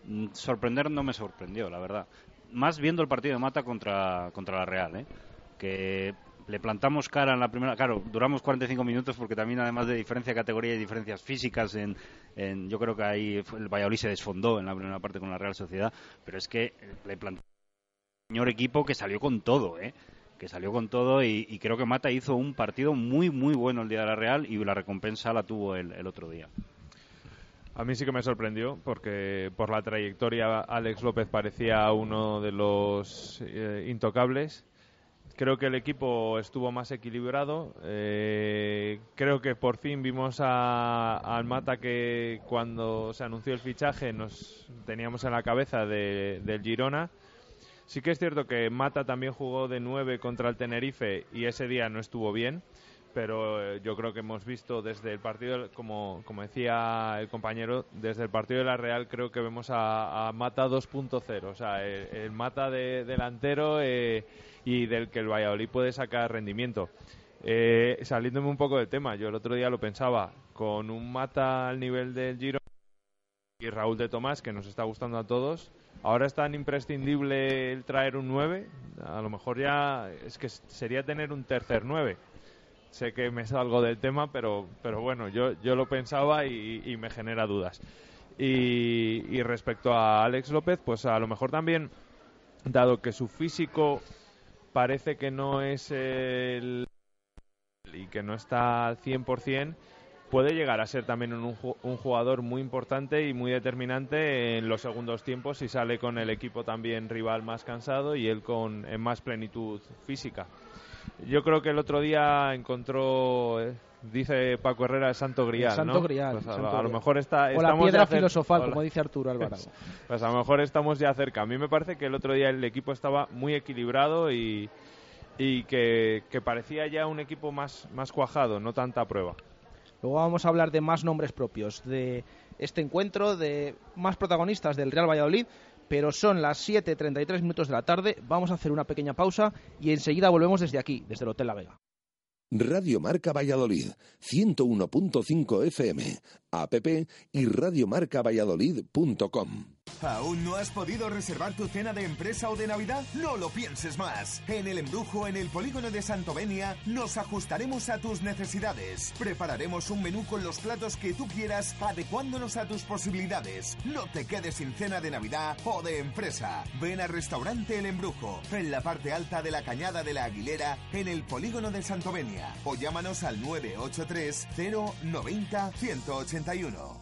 mm, sorprender no me sorprendió, la verdad. Más viendo el partido de Mata contra, contra la Real, ¿eh? que le plantamos cara en la primera. Claro, duramos 45 minutos porque también, además de diferencia de categoría y diferencias físicas, en, en, yo creo que ahí el Valladolid se desfondó en la primera parte con la Real Sociedad. Pero es que le plantamos un señor equipo que salió con todo, ¿eh? que salió con todo y, creo que Mata hizo un partido muy, muy bueno el día de la Real y la recompensa la tuvo el, el otro día. A mí sí que me sorprendió porque por la trayectoria Alex López parecía uno de los eh, intocables Creo que el equipo estuvo más equilibrado. Eh, creo que por fin vimos al Mata que cuando se anunció el fichaje nos teníamos en la cabeza del Girona. Sí que es cierto que Mata también jugó de 9 contra el Tenerife y ese día no estuvo bien, pero eh, yo creo que hemos visto desde el partido, como, decía el compañero, desde el partido de la Real creo que vemos a, Mata 2.0, o sea, el, Mata de delantero. Eh, y del que el Valladolid puede sacar rendimiento. Eh, saliéndome un poco del tema, yo el otro día lo pensaba, con un mata al nivel del Giro y Raúl de Tomás, que nos está gustando a todos, ahora es tan imprescindible el traer un 9, a lo mejor ya es que sería tener un tercer 9. Sé que me salgo del tema, pero, pero bueno, yo, yo lo pensaba y, me genera dudas. Y, y respecto a Alex López, pues a lo mejor también, dado que su físico parece que no es el y que no está al 100%, puede llegar a ser también un, un, jugador muy importante y muy determinante en los segundos tiempos si sale con el equipo también rival más cansado y él con en más plenitud física. Yo creo que el otro día encontró eh, dice Paco Herrera el Santo Grial, Santo Grial, pues a, lo mejor está o la piedra filosofal, como dice Arturo Alvarado. pues a lo mejor estamos ya cerca. A mí me parece que el otro día el equipo estaba muy equilibrado y, y que, que parecía ya un equipo más, más cuajado, no tanta prueba. Luego vamos a hablar de más nombres propios de este encuentro, de más protagonistas del Real Valladolid, pero son las 7.33 minutos de la tarde. Vamos a hacer una pequeña pausa y enseguida volvemos desde aquí, desde el Hotel La Vega. Radio Marca Valladolid, 101.5 FM, app y radiomarcavalladolid.com. ¿Aún no has podido reservar tu cena de empresa o de Navidad? No lo pienses más. En el embrujo, en el polígono de Santovenia, nos ajustaremos a tus necesidades. Prepararemos un menú con los platos que tú quieras, adecuándonos a tus posibilidades. No te quedes sin cena de Navidad o de empresa. Ven al restaurante El Embrujo, en la parte alta de la Cañada de la Aguilera, en el polígono de Santovenia. O llámanos al 983 090 181.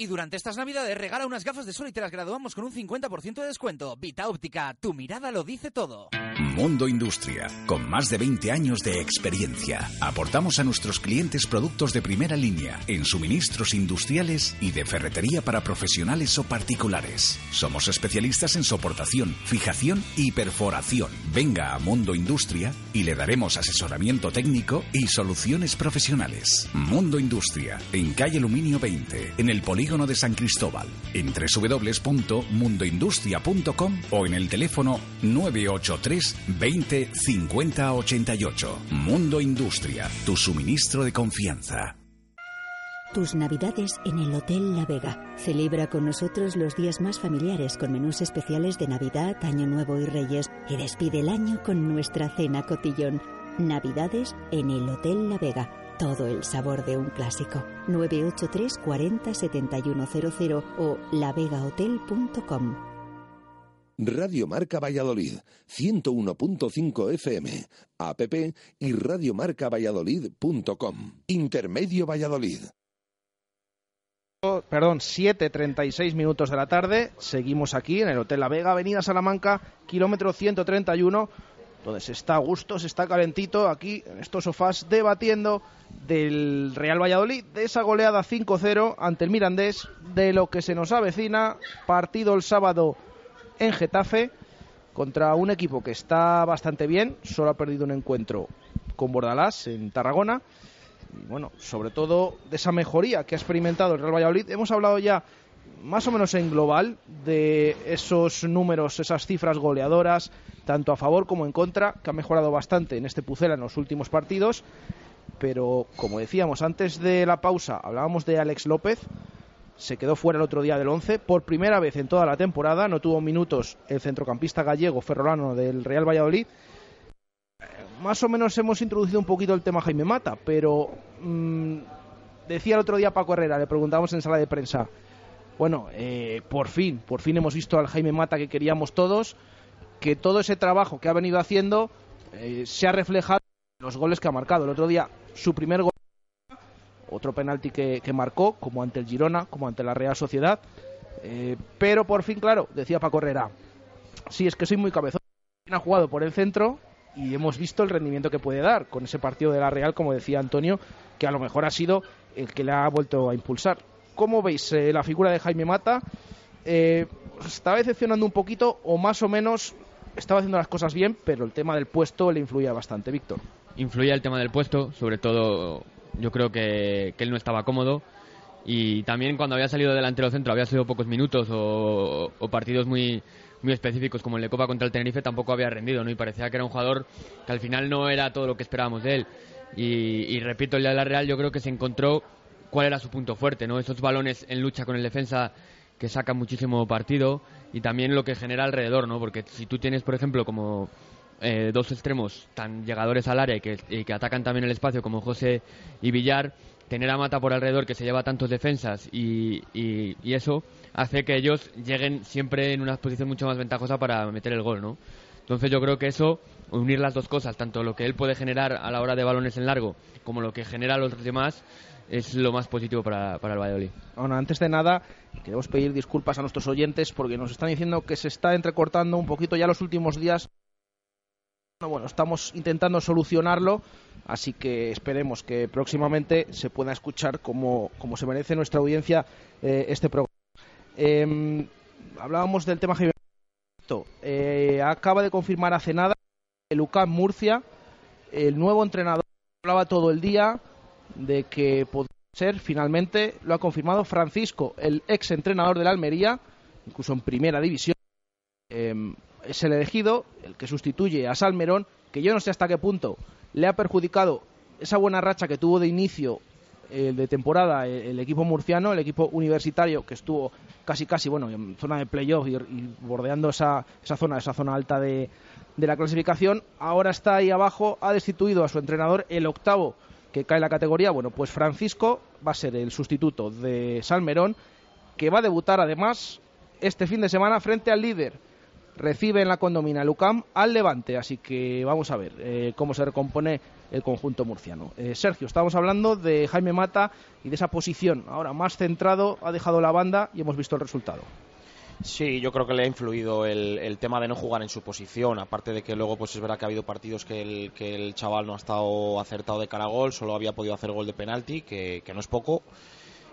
Y durante estas navidades regala unas gafas de sol y te las graduamos con un 50% de descuento. Vita Óptica, tu mirada lo dice todo. Mundo Industria, con más de 20 años de experiencia. Aportamos a nuestros clientes productos de primera línea en suministros industriales y de ferretería para profesionales o particulares. Somos especialistas en soportación, fijación y perforación. Venga a Mundo Industria y le daremos asesoramiento técnico y soluciones profesionales. Mundo Industria, en calle Aluminio 20, en el polígono de San Cristóbal, en www.mundoindustria.com o en el teléfono 983 20 50 88. Mundo Industria, tu suministro de confianza. Tus navidades en el Hotel La Vega. Celebra con nosotros los días más familiares con menús especiales de Navidad, Año Nuevo y Reyes y despide el año con nuestra cena cotillón. Navidades en el Hotel La Vega. Todo el sabor de un clásico. 983 40 7100 o lavegahotel.com. Radio Marca Valladolid, 101.5 FM, app y radiomarcavalladolid.com. Intermedio Valladolid. Perdón, 7.36 minutos de la tarde. Seguimos aquí en el Hotel La Vega, Avenida Salamanca, kilómetro 131 donde se está a gusto, se está calentito aquí en estos sofás debatiendo del Real Valladolid, de esa goleada 5-0 ante el Mirandés, de lo que se nos avecina, partido el sábado en Getafe contra un equipo que está bastante bien, solo ha perdido un encuentro con Bordalás en Tarragona. Y bueno, sobre todo de esa mejoría que ha experimentado el Real Valladolid. Hemos hablado ya más o menos en global de esos números, esas cifras goleadoras, tanto a favor como en contra, que ha mejorado bastante en este Pucela en los últimos partidos. Pero como decíamos antes de la pausa, hablábamos de Alex López, se quedó fuera el otro día del 11 por primera vez en toda la temporada, no tuvo minutos el centrocampista gallego ferrolano del Real Valladolid. Más o menos hemos introducido un poquito el tema Jaime Mata, pero mmm, decía el otro día Paco Herrera, le preguntamos en sala de prensa, bueno, eh, por fin, por fin hemos visto al Jaime Mata que queríamos todos, que todo ese trabajo que ha venido haciendo eh, se ha reflejado en los goles que ha marcado. El otro día, su primer gol, otro penalti que, marcó, como ante el Girona, como ante la Real Sociedad. Eh, pero por fin, claro, decía Paco Herrera, sí, es que soy muy cabezón. Ha jugado por el centro y hemos visto el rendimiento que puede dar con ese partido de la Real, como decía Antonio, que a lo mejor ha sido el que le ha vuelto a impulsar. ¿Cómo veis eh, la figura de Jaime Mata? Eh, ¿Estaba decepcionando un poquito o más o menos estaba haciendo las cosas bien, pero el tema del puesto le influía bastante, Víctor? Influía el tema del puesto, sobre todo yo creo que, él no estaba cómodo y también cuando había salido delantero centro había sido pocos minutos o, partidos muy muy específicos como el de Copa contra el Tenerife tampoco había rendido ¿no? y parecía que era un jugador que al final no era todo lo que esperábamos de él y, y repito el de la Real yo creo que se encontró cuál era su punto fuerte, ¿no? Esos balones en lucha con el defensa que sacan muchísimo partido y también lo que genera alrededor, ¿no? Porque si tú tienes, por ejemplo, como eh, dos extremos tan llegadores al área y que, que, atacan también el espacio como José y Villar, tener a Mata por alrededor que se lleva tantos defensas y, y, y, eso hace que ellos lleguen siempre en una posición mucho más ventajosa para meter el gol, ¿no? Entonces yo creo que eso, unir las dos cosas, tanto lo que él puede generar a la hora de balones en largo como lo que genera a los demás, es lo más positivo para, para el Valladolid. Bueno, antes de nada, queremos pedir disculpas a nuestros oyentes porque nos están diciendo que se está entrecortando un poquito ya los últimos días. Bueno, estamos intentando solucionarlo, así que esperemos que próximamente se pueda escuchar como, como se merece nuestra audiencia eh, este programa. Eh, hablábamos del tema visto, eh, acaba de confirmar hace nada el UCAM Murcia, el nuevo entrenador hablaba todo el día de que podría ser, finalmente lo ha confirmado Francisco, el ex entrenador de la Almería, incluso en primera división. Em, es el elegido, el que sustituye a Salmerón, que yo no sé hasta qué punto le ha perjudicado esa buena racha que tuvo de inicio eh, de temporada eh, el, equipo murciano, el equipo universitario que estuvo casi casi bueno en zona de playoff y, y bordeando esa, esa zona, esa zona alta de, de la clasificación, ahora está ahí abajo, ha destituido a su entrenador, el octavo cae la categoría, bueno, pues Francisco va a ser el sustituto de Salmerón, que va a debutar además este fin de semana frente al líder. Recibe en la condomina Lucam al Levante, así que vamos a ver eh, cómo se recompone el conjunto murciano. Eh, Sergio, estamos hablando de Jaime Mata y de esa posición. Ahora más centrado, ha dejado la banda y hemos visto el resultado. Sí, yo creo que le ha influido el, el, tema de no jugar en su posición, aparte de que luego pues es verdad que ha habido partidos que el, que el chaval no ha estado acertado de cara a gol, solo había podido hacer gol de penalti, que, no es poco.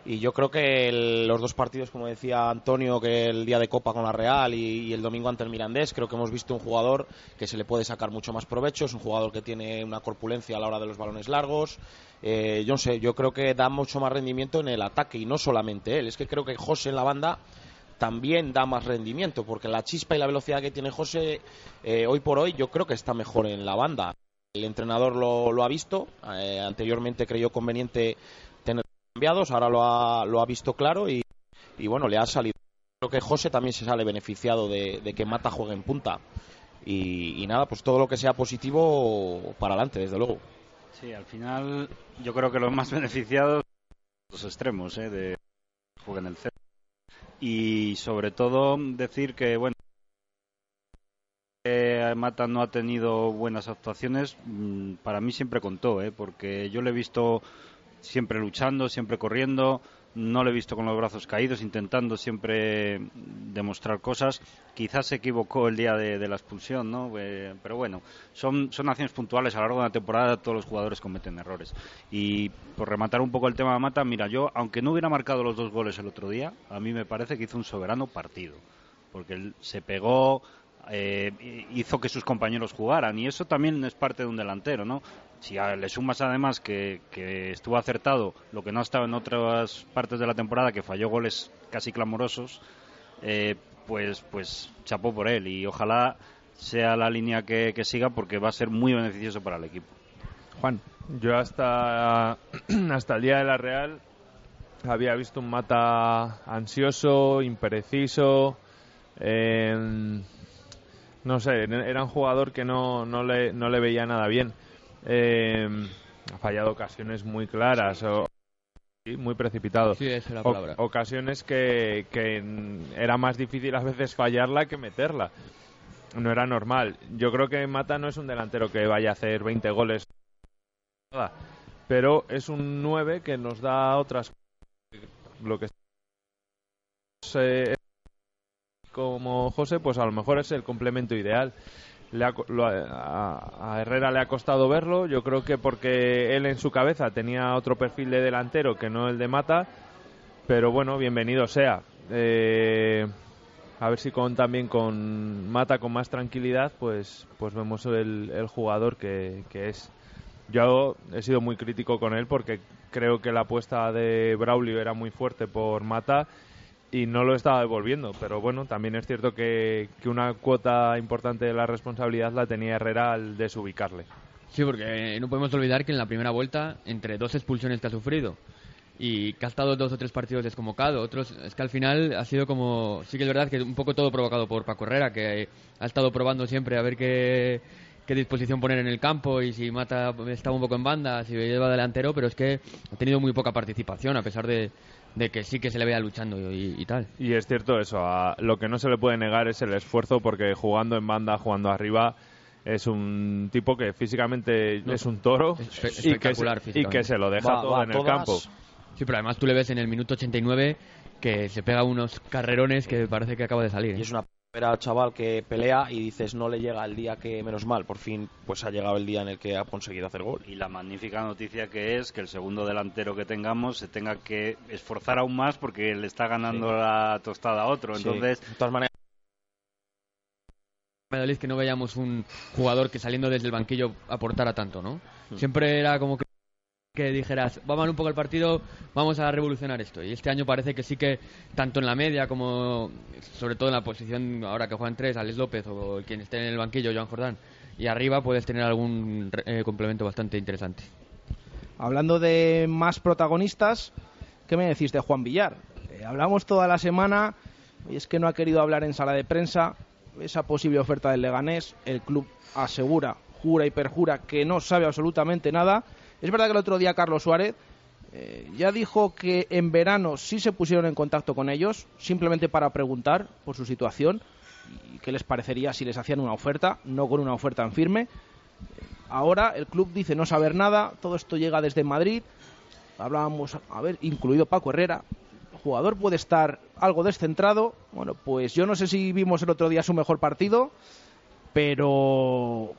Y yo creo que el, los dos partidos, como decía Antonio, que el día de Copa con la Real y, y, el domingo ante el Mirandés, creo que hemos visto un jugador que se le puede sacar mucho más provecho, es un jugador que tiene una corpulencia a la hora de los balones largos. Eh, yo no sé, yo creo que da mucho más rendimiento en el ataque y no solamente él, es que creo que José en la banda también da más rendimiento, porque la chispa y la velocidad que tiene José eh, hoy por hoy yo creo que está mejor en la banda. El entrenador lo, lo ha visto, eh, anteriormente creyó conveniente tener cambiados, ahora lo ha, lo ha visto claro y, y, bueno, le ha salido. Creo que José también se sale beneficiado de, que Mata juegue en punta. Y, nada, pues todo lo que sea positivo para adelante, desde luego. Sí, al final yo creo que los más beneficiados los extremos, ¿eh? de jueguen el centro y sobre todo decir que bueno Mata no ha tenido buenas actuaciones mmm, para mí siempre contó ¿eh? porque yo le he visto siempre luchando siempre corriendo no le he visto con los brazos caídos intentando siempre demostrar cosas. Quizás se equivocó el día de, de la expulsión no eh, pero bueno son son acciones puntuales a lo largo de la temporada. Todos los jugadores cometen errores. Y por rematar un poco el tema de Mata mira yo aunque no hubiera marcado los dos goles el otro día a mí me parece que hizo un soberano partido porque él se pegó eh, hizo que sus compañeros jugaran. Y eso también es parte de un delantero, ¿no? Si a, le sumas además que, que, estuvo acertado lo que no ha estado en otras partes de la temporada, que falló goles casi clamorosos, eh, pues, pues chapó por él y ojalá sea la línea que, que siga porque va a ser muy beneficioso para el equipo. Juan, yo hasta, hasta el día de la Real había visto un mata ansioso, impreciso. Eh, no sé, era un jugador que no, no, le, no le veía nada bien. Eh, ha fallado ocasiones muy claras o muy precipitado. Sí, esa es la palabra. O, ocasiones que, que era más difícil a veces fallarla que meterla. No era normal. Yo creo que Mata no es un delantero que vaya a hacer 20 goles. Pero es un 9 que nos da otras. Lo que. Eh, como José, pues a lo mejor es el complemento ideal. Le ha, a, Herrera le ha costado verlo, yo creo que porque él en su cabeza tenía otro perfil de delantero que no el de Mata, pero bueno, bienvenido sea. Eh, a ver si con también con Mata con más tranquilidad, pues, pues vemos el, el jugador que, que es. Yo he sido muy crítico con él porque creo que la apuesta de Braulio era muy fuerte por Mata y no lo estaba devolviendo. Pero bueno, también es cierto que, que, una cuota importante de la responsabilidad la tenía Herrera al desubicarle. Sí, porque no podemos olvidar que en la primera vuelta, entre dos expulsiones que ha sufrido y que ha estado dos o tres partidos desconvocado, otros, es que al final ha sido como, sí que es verdad que un poco todo provocado por Paco Herrera, que ha estado probando siempre a ver qué, qué disposición poner en el campo y si Mata estaba un poco en banda, si lleva delantero, pero es que ha tenido muy poca participación a pesar de, de que sí que se le vea luchando y, y, tal. Y es cierto eso, a, lo que no se le puede negar es el esfuerzo porque jugando en banda, jugando arriba, es un tipo que físicamente no, es un toro es y, que se, y, que se, lo deja va, todo va, en el campo. Sí, pero además tú le ves en el minuto 89 que se pega unos carrerones que parece que acaba de salir. ¿eh? Y es una era chaval que pelea y dices no le llega el día que menos mal por fin pues ha llegado el día en el que ha conseguido hacer gol y la magnífica noticia que es que el segundo delantero que tengamos se tenga que esforzar aún más porque le está ganando sí. la tostada a otro entonces sí. de todas maneras que no veíamos un jugador que saliendo desde el banquillo aportara tanto, ¿no? Siempre era como que, que dijeras, vamos a un poco el partido, vamos a revolucionar esto. Y este año parece que sí que, tanto en la media como, sobre todo en la posición, ahora que juegan tres, Alex López o quien esté en el banquillo, Joan Jordán, y arriba puedes tener algún eh, complemento bastante interesante. Hablando de más protagonistas, ¿qué me decís de Juan Villar? Eh, hablamos toda la semana y es que no ha querido hablar en sala de prensa esa posible oferta del Leganés. El club asegura, jura y perjura que no sabe absolutamente nada. Es verdad que el otro día Carlos Suárez eh, ya dijo que en verano sí se pusieron en contacto con ellos, simplemente para preguntar por su situación y qué les parecería si les hacían una oferta, no con una oferta en firme. Ahora el club dice no saber nada, todo esto llega desde Madrid. Hablábamos, a ver, incluido Paco Herrera, el jugador puede estar algo descentrado. Bueno, pues yo no sé si vimos el otro día su mejor partido, pero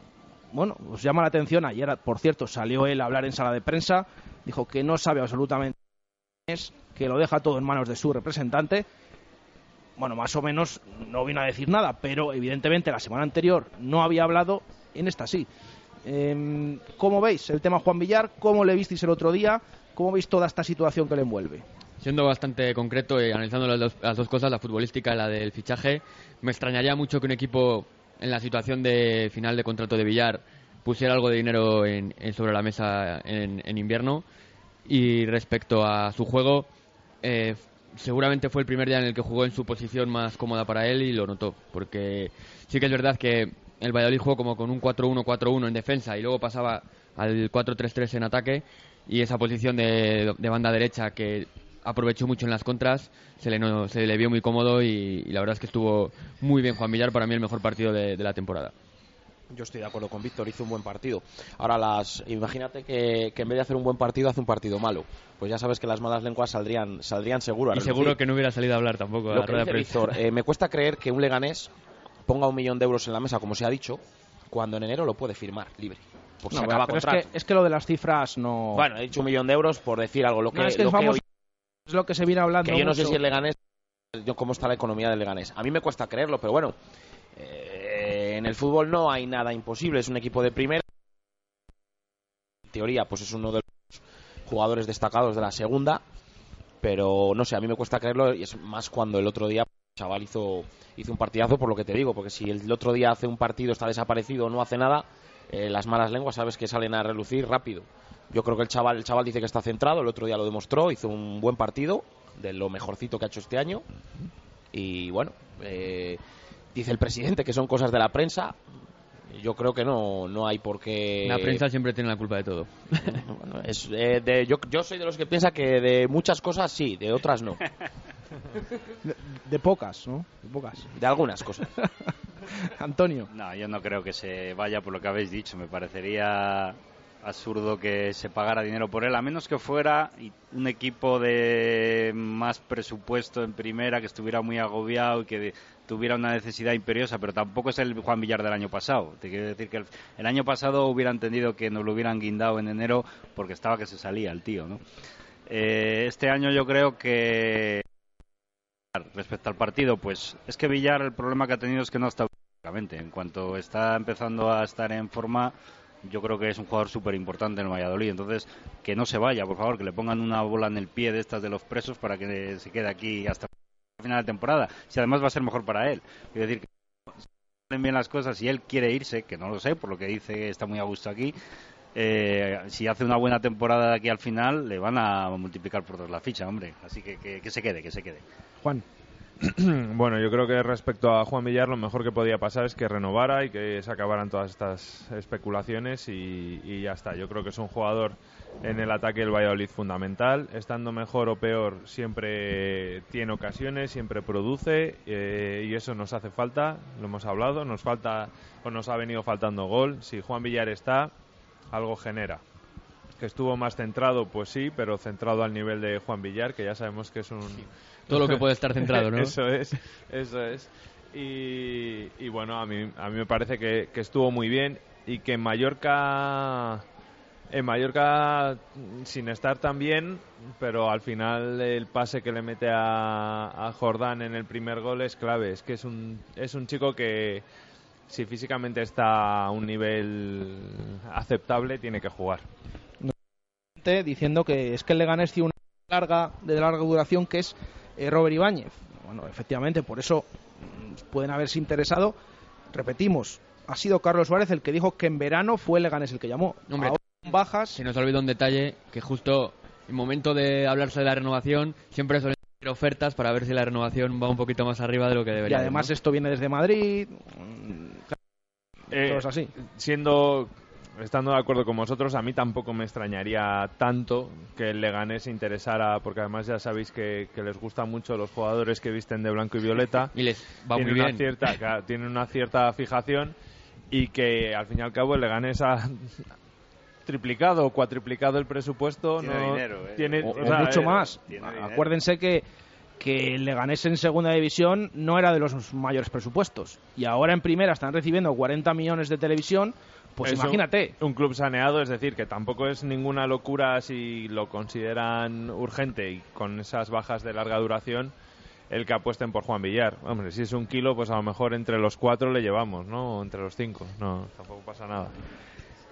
bueno, os llama la atención. Ayer, por cierto, salió él a hablar en sala de prensa, dijo que no sabe absolutamente es, que lo deja todo en manos de su representante. Bueno, más o menos no vino a decir nada, pero evidentemente la semana anterior no había hablado, en esta sí. Eh, ¿Cómo veis el tema Juan Villar? ¿Cómo le visteis el otro día? ¿Cómo veis toda esta situación que le envuelve? Siendo bastante concreto y analizando las dos, las dos cosas, la futbolística y la del fichaje, me extrañaría mucho que un equipo en la situación de final de contrato de Villar pusiera algo de dinero en, sobre la mesa en, en, invierno. Y respecto a su juego, eh, seguramente fue el primer día en el que jugó en su posición más cómoda para él y lo notó. Porque sí que es verdad que el Valladolid jugó como con un 4-1-4-1 en defensa y luego pasaba al 4-3-3 en ataque y esa posición de, de, banda derecha que aprovechó mucho en las contras, se le, no, se le vio muy cómodo y, y, la verdad es que estuvo muy bien Juan Villar, para mí el mejor partido de, de la temporada. Yo estoy de acuerdo con Víctor, hizo un buen partido. Ahora, las imagínate que, que, en vez de hacer un buen partido, hace un partido malo. Pues ya sabes que las malas lenguas saldrían, saldrían seguro. y seguro que no hubiera salido a hablar tampoco. Lo a la que dice Víctor, eh, me cuesta creer que un leganés ponga un millón de euros en la mesa, como se ha dicho, cuando en enero lo puede firmar libre. No, acaba pero es que, es que, lo de las cifras no. Bueno, he dicho un millón de euros por decir algo. Lo que, no, es, que lo que hoy... es lo que se viene hablando. Que yo no mucho. sé si el Leganés. Yo cómo está la economía del Leganés. A mí me cuesta creerlo, pero bueno. Eh, en el fútbol no hay nada imposible. Es un equipo de primera. En teoría, pues es uno de los jugadores destacados de la segunda. Pero no sé, a mí me cuesta creerlo y es más cuando el otro día el chaval hizo, hizo un partidazo por lo que te digo. Porque si el otro día hace un partido, está desaparecido no hace nada, eh, las malas lenguas sabes que salen a relucir rápido. Yo creo que el chaval, el chaval dice que está centrado, el otro día lo demostró, hizo un buen partido, de lo mejorcito que ha hecho este año. Y bueno, eh, dice el presidente que son cosas de la prensa. Yo creo que no, no hay por qué. La prensa siempre tiene la culpa de todo. bueno, es, eh, de, yo, yo soy de los que piensa que de muchas cosas sí, de otras no. De, de pocas, ¿no? De pocas. De algunas cosas. Antonio. No, yo no creo que se vaya por lo que habéis dicho. Me parecería absurdo que se pagara dinero por él, a menos que fuera un equipo de más presupuesto en primera, que estuviera muy agobiado y que tuviera una necesidad imperiosa, pero tampoco es el Juan Villar del año pasado. Te quiero decir que el, año pasado hubiera entendido que nos lo hubieran guindado en enero porque estaba que se salía el tío, ¿no? Eh, este año yo creo que respecto al partido, pues es que Villar el problema que ha tenido es que no está en cuanto está empezando a estar en forma yo creo que es un jugador súper importante en el Valladolid. Entonces, que no se vaya, por favor, que le pongan una bola en el pie de estas de los presos para que se quede aquí hasta el final de temporada. Si además va a ser mejor para él. Es decir, que bien las cosas, si él quiere irse, que no lo sé, por lo que dice está muy a gusto aquí, eh, si hace una buena temporada de aquí al final, le van a multiplicar por dos la ficha, hombre. Así que, que, que se quede, que se quede. Juan. bueno, yo creo que respecto a Juan Villar lo mejor que podía pasar es que renovara y que se acabaran todas estas especulaciones y, y, ya está. Yo creo que es un jugador en el ataque del Valladolid fundamental. Estando mejor o peor, siempre tiene ocasiones, siempre produce eh, y eso nos hace falta. Lo hemos hablado, nos falta o nos ha venido faltando gol. Si Juan Villar está, algo genera que estuvo más centrado, pues sí, pero centrado al nivel de Juan Villar, que ya sabemos que es un... Sí. Todo lo que puede estar centrado, ¿no? eso es, eso es. Y, y, bueno, a mí, a mí me parece que, que estuvo muy bien y que en Mallorca... En Mallorca, sin estar tan bien, pero al final el pase que le mete a, a Jordán en el primer gol es clave. Es que es un, es un chico que, si físicamente está a un nivel aceptable, tiene que jugar. Diciendo que es que el Leganés tiene una larga, de larga duración que es eh, Robert Ibáñez. Bueno, efectivamente, por eso mm, pueden haberse interesado. Repetimos, ha sido Carlos Suárez el que dijo que en verano fue el Leganés el que llamó. Hombre, Ahora bajas. Se nos olvidó un detalle que justo en momento de hablarse de la renovación siempre suelen hacer ofertas para ver si la renovación va un poquito más arriba de lo que Y debería. además esto viene desde Madrid. Eh, Todo es así. Siendo, estando de acuerdo con vosotros, a mí tampoco me extrañaría tanto que el Leganés se interesara, porque además ya sabéis que, que les gustan mucho los jugadores que visten de blanco y violeta. Y les va tienen muy una. Cierta, claro, tienen una cierta fijación y que al fin y al cabo el Leganés ha triplicado o cuatriplicado el presupuesto. Tiene no- dinero, eh. tiene- o, o o sea, mucho eh, más. tiene dinero. Acuérdense que, que el Leganés en segunda división no era de los mayores presupuestos. Y ahora en primera están recibiendo 40 millones de televisión. Pues Es un- imagínate. Un, club saneado, es decir, que tampoco es ninguna locura si lo consideran urgente y con esas bajas de larga duración el que apuesten por Juan Villar. Hombre, si es un kilo, pues a lo mejor entre los cuatro le llevamos, ¿no? O entre los cinco. No, tampoco pasa nada.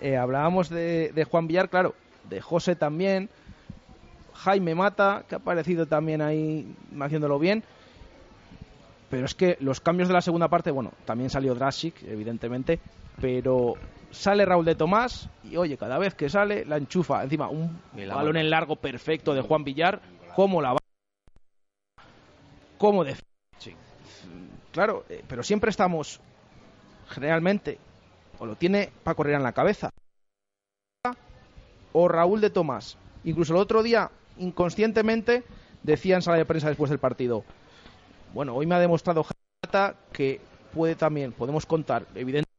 Eh, hablábamos de, de Juan Villar, claro, de José también. Jaime Mata, que ha aparecido también ahí haciéndolo bien. Pero es que los cambios de la segunda parte, bueno, también salió Drasic, evidentemente, pero sale Raúl de Tomás y oye, cada vez que sale la enchufa. Encima, un balón en largo perfecto de Juan Villar, cómo la va. Cómo de. Claro, eh, pero siempre estamos, generalmente, o lo tiene Paco Herrera en la cabeza, o Raúl de Tomás. Incluso el otro día, inconscientemente, decía en sala de prensa después del partido, bueno, hoy me ha demostrado Jata que puede también, podemos contar, evidentemente,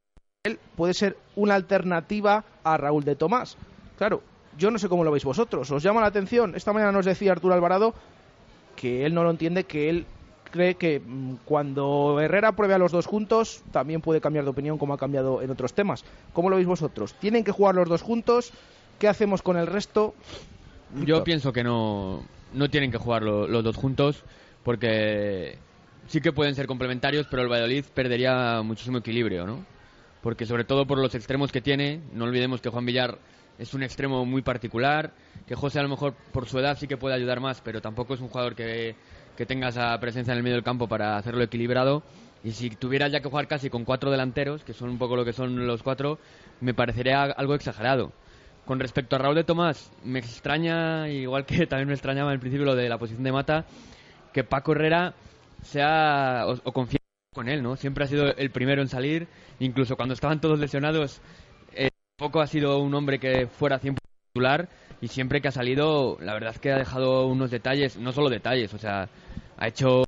él puede ser una alternativa a Raúl de Tomás. Claro, yo no sé cómo lo veis vosotros. ¿Os llama la atención? Esta mañana nos decía Arturo Alvarado que él no lo entiende, que él cree que mm, cuando Herrera pruebe a los dos juntos, también puede cambiar de opinión como ha cambiado en otros temas. ¿Cómo lo veis vosotros? ¿Tienen que jugar los dos juntos? ¿Qué hacemos con el resto? Yo pienso que no, no tienen que jugar lo- los dos juntos porque sí que pueden ser complementarios, pero el Valladolid perdería muchísimo equilibrio, ¿no? Porque sobre todo por los extremos que tiene, no olvidemos que Juan Villar es un extremo muy particular, que José a lo mejor por su edad sí que puede ayudar más, pero tampoco es un jugador que, que tenga esa presencia en el medio del campo para hacerlo equilibrado. Y si tuviera ya que jugar casi con cuatro delanteros, que son un poco lo que son los cuatro, me parecería algo exagerado. Con respecto a Raúl de Tomás, me extraña, igual que también me extrañaba al principio lo de la posición de Mata, que Paco Herrera sea o, o confíe con él, ¿no? Siempre ha sido el primero en salir, incluso cuando estaban todos lesionados, eh, poco ha sido un hombre que fuera 100% titular y siempre que ha salido, la verdad es que ha dejado unos detalles, no solo detalles, o sea, ha hecho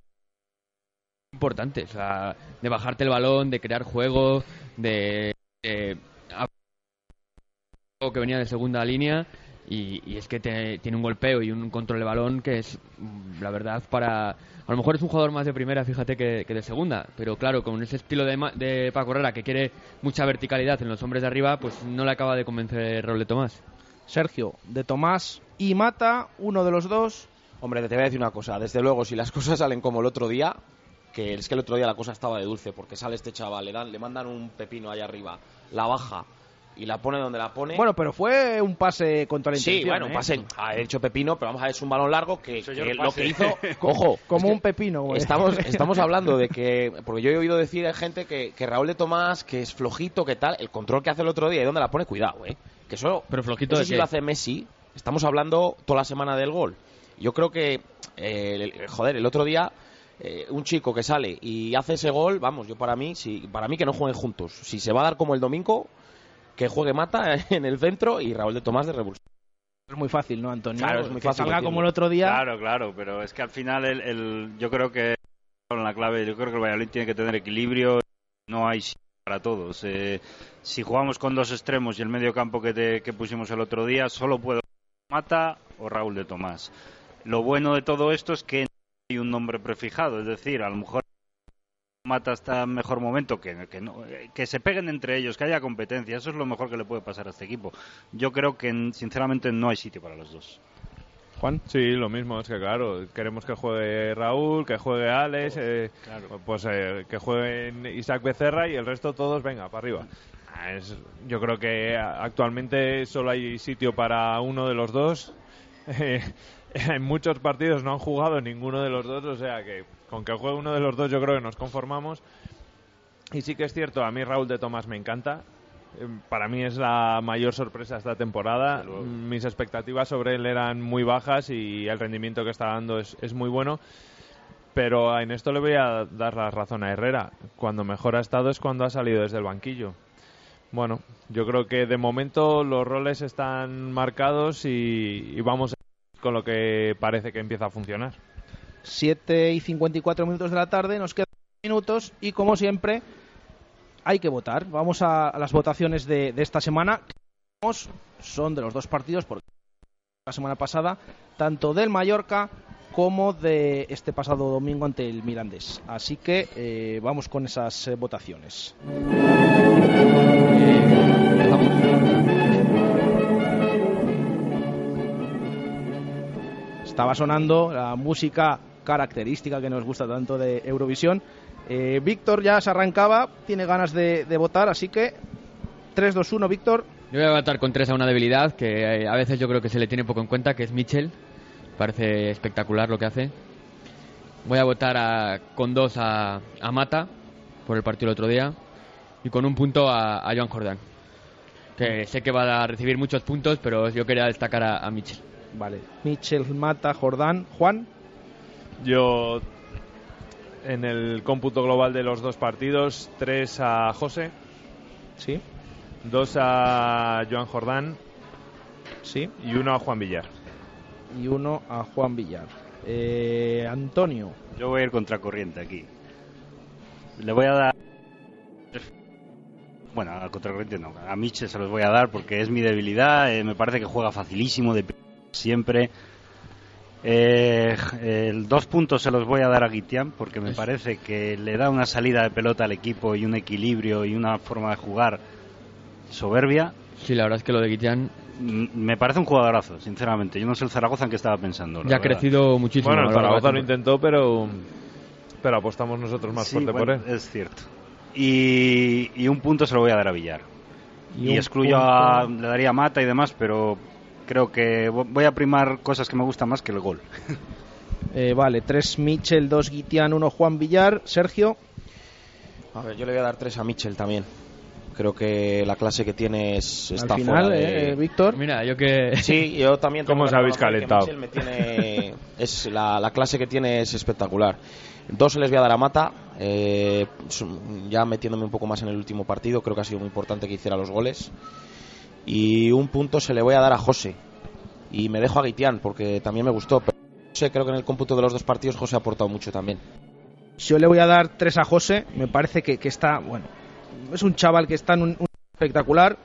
importantes, o sea, de bajarte el balón, de crear juego, de, de que venía de segunda línea y, y es que te- tiene un golpeo y un control de balón que es, mm, la verdad, para... A lo mejor es un jugador más de primera, fíjate, que, que de segunda, pero claro, con ese estilo de, Ma- de Paco Herrera que quiere mucha verticalidad en los hombres de arriba, pues no le acaba de convencer Raúl de Tomás. Sergio, de Tomás y Mata, uno de los dos. Hombre, te voy a decir una cosa. Desde luego, si las cosas salen como el otro día, que es que el otro día la cosa estaba de dulce, porque sale este chaval, le, dan, le mandan un pepino ahí arriba, la baja y la pone donde la pone. Bueno, pero fue un pase contra la Sí, intención. bueno, un ¿eh? pase. Ha hecho Pepino, pero vamos a ver, es un balón largo que, lo que hizo. Ojo, Como es que un pepino, güey. Estamos, estamos hablando de que. Porque yo he oído decir a gente que, que Raúl de Tomás, que es flojito, que tal. El control que hace el otro día y dónde la pone, cuidado, ¿eh? Que eso. Pero flojito eso de sí qué? lo hace Messi. Estamos hablando toda la semana del gol. Yo creo que. eh, el- joder, el otro día. eh, un chico que sale y hace ese gol, vamos, yo para mí, si, para mí que no jueguen juntos. Si se va a dar como el domingo, que juegue Mata en el centro y Raúl de Tomás de revulsivo. Es muy fácil, ¿no, Antonio? Claro, es muy que fácil salga como el otro día. Claro, claro, pero es que al final el, el- yo creo que con la clave, yo creo que el Valladolid tiene que tener equilibrio, no hay sitio para todos. Eh, si jugamos con dos extremos y el medio campo que, te- que pusimos el otro día, solo puedo Mata o Raúl de Tomás. Lo bueno de todo esto es que no hay un nombre prefijado, es decir, a lo mejor Mata está en mejor momento, que, que, no- que se peguen entre ellos, que haya competencia, eso es lo mejor que le puede pasar a este equipo. Yo creo que sinceramente no hay sitio para los dos. Juan. Sí, lo mismo, es que claro, queremos que juegue Raúl, que juegue Alex, eh, pues eh, que jueguen Isaac Becerra y el resto todos, venga, para arriba. Ah, es- yo creo que actualmente solo hay sitio para uno de los dos. Eh, en muchos partidos no han jugado ninguno de los dos, o sea que con que juegue uno de los dos yo creo que nos conformamos. Y sí que es cierto, a mí Raúl de Tomás me encanta. Eh, Para mí es la mayor sorpresa esta temporada. Mis expectativas sobre él eran muy bajas y el rendimiento que está dando es, es muy bueno. Pero en esto le voy a dar la razón a Herrera. Cuando mejor ha estado es cuando ha salido desde el banquillo. Bueno, yo creo que de momento los roles están marcados y, y vamos con lo que parece que empieza a funcionar. 7 y 54 minutos de la tarde, nos quedan minutos y como siempre hay que votar. Vamos a, las votaciones de, esta semana. Son de los dos partidos, porque la semana pasada, tanto del Mallorca como de este pasado domingo ante el Mirandés. Así que eh, vamos con esas eh, votaciones. Estaba sonando la música característica que nos gusta tanto de Eurovisión. Eh, Víctor ya se arrancaba, tiene ganas de, votar, así que 3-2-1, Víctor. Yo voy a votar con tres a una debilidad que eh, a veces yo creo que se le tiene poco en cuenta, que es Mitchell. Parece espectacular lo que hace. Voy a votar con dos a, a Mata por el partido el otro día y con un punto a, a Joan Jordán. Que sé que va a recibir muchos puntos, pero yo quería destacar a Mitchell. Vale. Mitchell, Mata, Jordán, Juan. Yo, en el cómputo global de los dos partidos, tres a José. Sí. Dos a Joan Jordán. Sí. Y uno a Juan Villar. Y uno a Juan Villar. Eh, Antonio. Yo voy a ir contracorriente aquí. Le voy a dar. Bueno, a contracorriente no. A Miche se los voy a dar porque es mi debilidad. eh, me parece que juega facilísimo de siempre. Eh, el dos puntos se los voy a dar a Guitián porque me parece que le da una salida de pelota al equipo y un equilibrio y una forma de jugar soberbia. Sí, la verdad es que lo de Guitián Mm, Me parece un jugadorazo, sinceramente. Yo no sé el Zaragoza en qué estaba pensando. ya ha verdad. crecido muchísimo. Bueno, el Zaragoza lo intentó, pero, pero apostamos nosotros más Sí, fuerte bueno, por él. Es cierto. Y, y un punto se lo voy a dar a Villar. Y excluyo a. Le daría a Mata y demás, pero creo que vo- voy a primar cosas que me gustan más que el gol. Eh, vale, 3 Mitchell, 2 Guitián, 1 Juan Villar. Sergio. A ver, yo le voy a dar tres a Mitchell también. Creo que la clase que tiene es, está Al final, fuera de- eh, Víctor. Mira, yo que. Sí, yo también. ¿Cómo os habéis calentado? Mitchell me tiene- es la, la clase que tiene es espectacular. Dos se les voy a dar a Mata, eh, ya metiéndome un poco más en el último partido, creo que ha sido muy importante que hiciera los goles. Y un punto se le voy a dar a José. Y me dejo a Guitián porque también me gustó. Pero José, creo que en el cómputo de los dos partidos José ha aportado mucho también. Yo le voy a dar 3 a José. Me parece que, que está, bueno, es un chaval que está en un, un espectacular.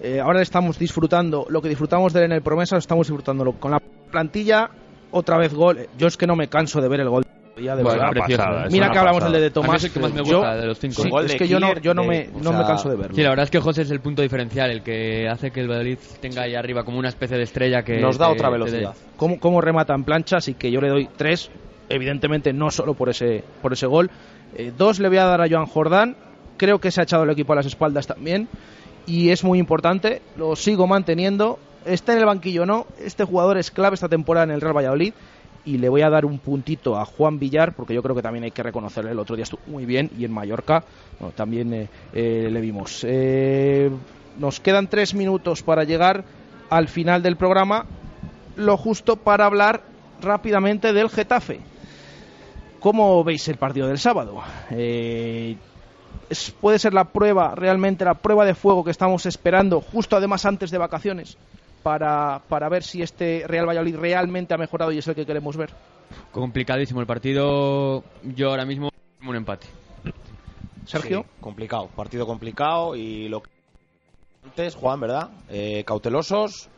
Eh, ahora estamos disfrutando lo que disfrutamos de él en el Promesa, estamos disfrutándolo con la plantilla. Otra vez gol. Yo es que no me canso de ver el gol. Ya de Bueno, pasada, ¿eh? Mira que hablamos pasada. del de A mí Tomás. es el que más me yo- gusta de los cinco. sí, es de que yo no, yo no de- me, o no me sea, canso de verlo. Sí, la verdad es que José es el punto diferencial, el que hace que el Valladolid tenga ahí arriba como una especie de estrella que Nos da te- otra velocidad. cómo, cómo remata en plancha, así que yo le doy tres, evidentemente no solo por ese, por ese gol. Eh, dos le voy a dar a Joan Jordán, creo que se ha echado el equipo a las espaldas también, y es muy importante, lo sigo manteniendo, está en el banquillo o no, este jugador es clave esta temporada en el Real Valladolid, y le voy a dar un puntito a Juan Villar, porque yo creo que también hay que reconocerle, el otro día estuvo muy bien, y en Mallorca también eh, eh, le vimos. Eh, nos quedan tres minutos para llegar al final del programa, lo justo para hablar rápidamente del Getafe. ¿Cómo veis el partido del sábado? Eh, ¿Puede ser la prueba, realmente la prueba de fuego que estamos esperando, justo además antes de vacaciones, para, para ver si este Real Valladolid realmente ha mejorado y es el que queremos ver? Complicadísimo el partido. Yo ahora mismo un empate. Sergio. Sí, complicado, partido complicado y lo que antes, Juan, ¿verdad? Eh, cautelosos,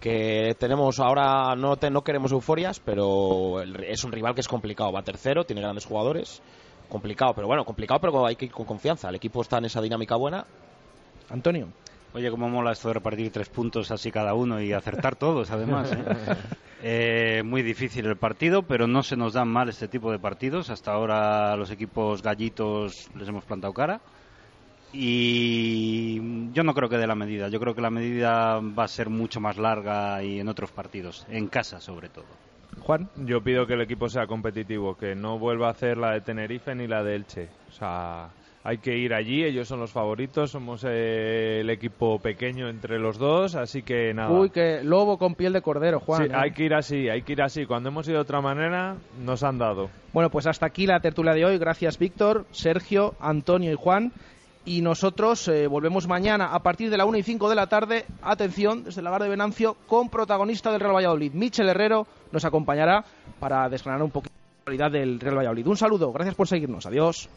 que tenemos ahora, no, te- no queremos euforias, pero el- es un rival que es complicado, va tercero, tiene grandes jugadores, complicado, pero bueno, complicado, pero hay que ir con confianza, el equipo está en esa dinámica buena. Antonio. Oye, cómo mola esto de repartir tres puntos así cada uno y acertar todos, además. ¿eh? Eh, muy difícil el partido, pero no se nos dan mal este tipo de partidos. Hasta ahora los equipos gallitos les hemos plantado cara. Y yo no creo que dé la medida. Yo creo que la medida va a ser mucho más larga y en otros partidos, en casa sobre todo. Juan. Yo pido que el equipo sea competitivo, que no vuelva a hacer la de Tenerife ni la de Elche. O sea, hay que ir allí, ellos son los favoritos, somos eh, el equipo pequeño entre los dos, así que nada. Uy, que lobo con piel de cordero, Juan. Sí, ¿eh? hay que ir así, hay que ir así. Cuando hemos ido de otra manera, nos han dado. Bueno, pues hasta aquí la tertulia de hoy. Gracias, Víctor, Sergio, Antonio y Juan. Y nosotros eh, volvemos mañana a partir de la 1 y 5 de la tarde. Atención, desde el lagar de Venancio, con protagonista del Real Valladolid. Michel Herrero nos acompañará para desgranar un poquito la realidad del Real Valladolid. Un saludo, gracias por seguirnos. Adiós.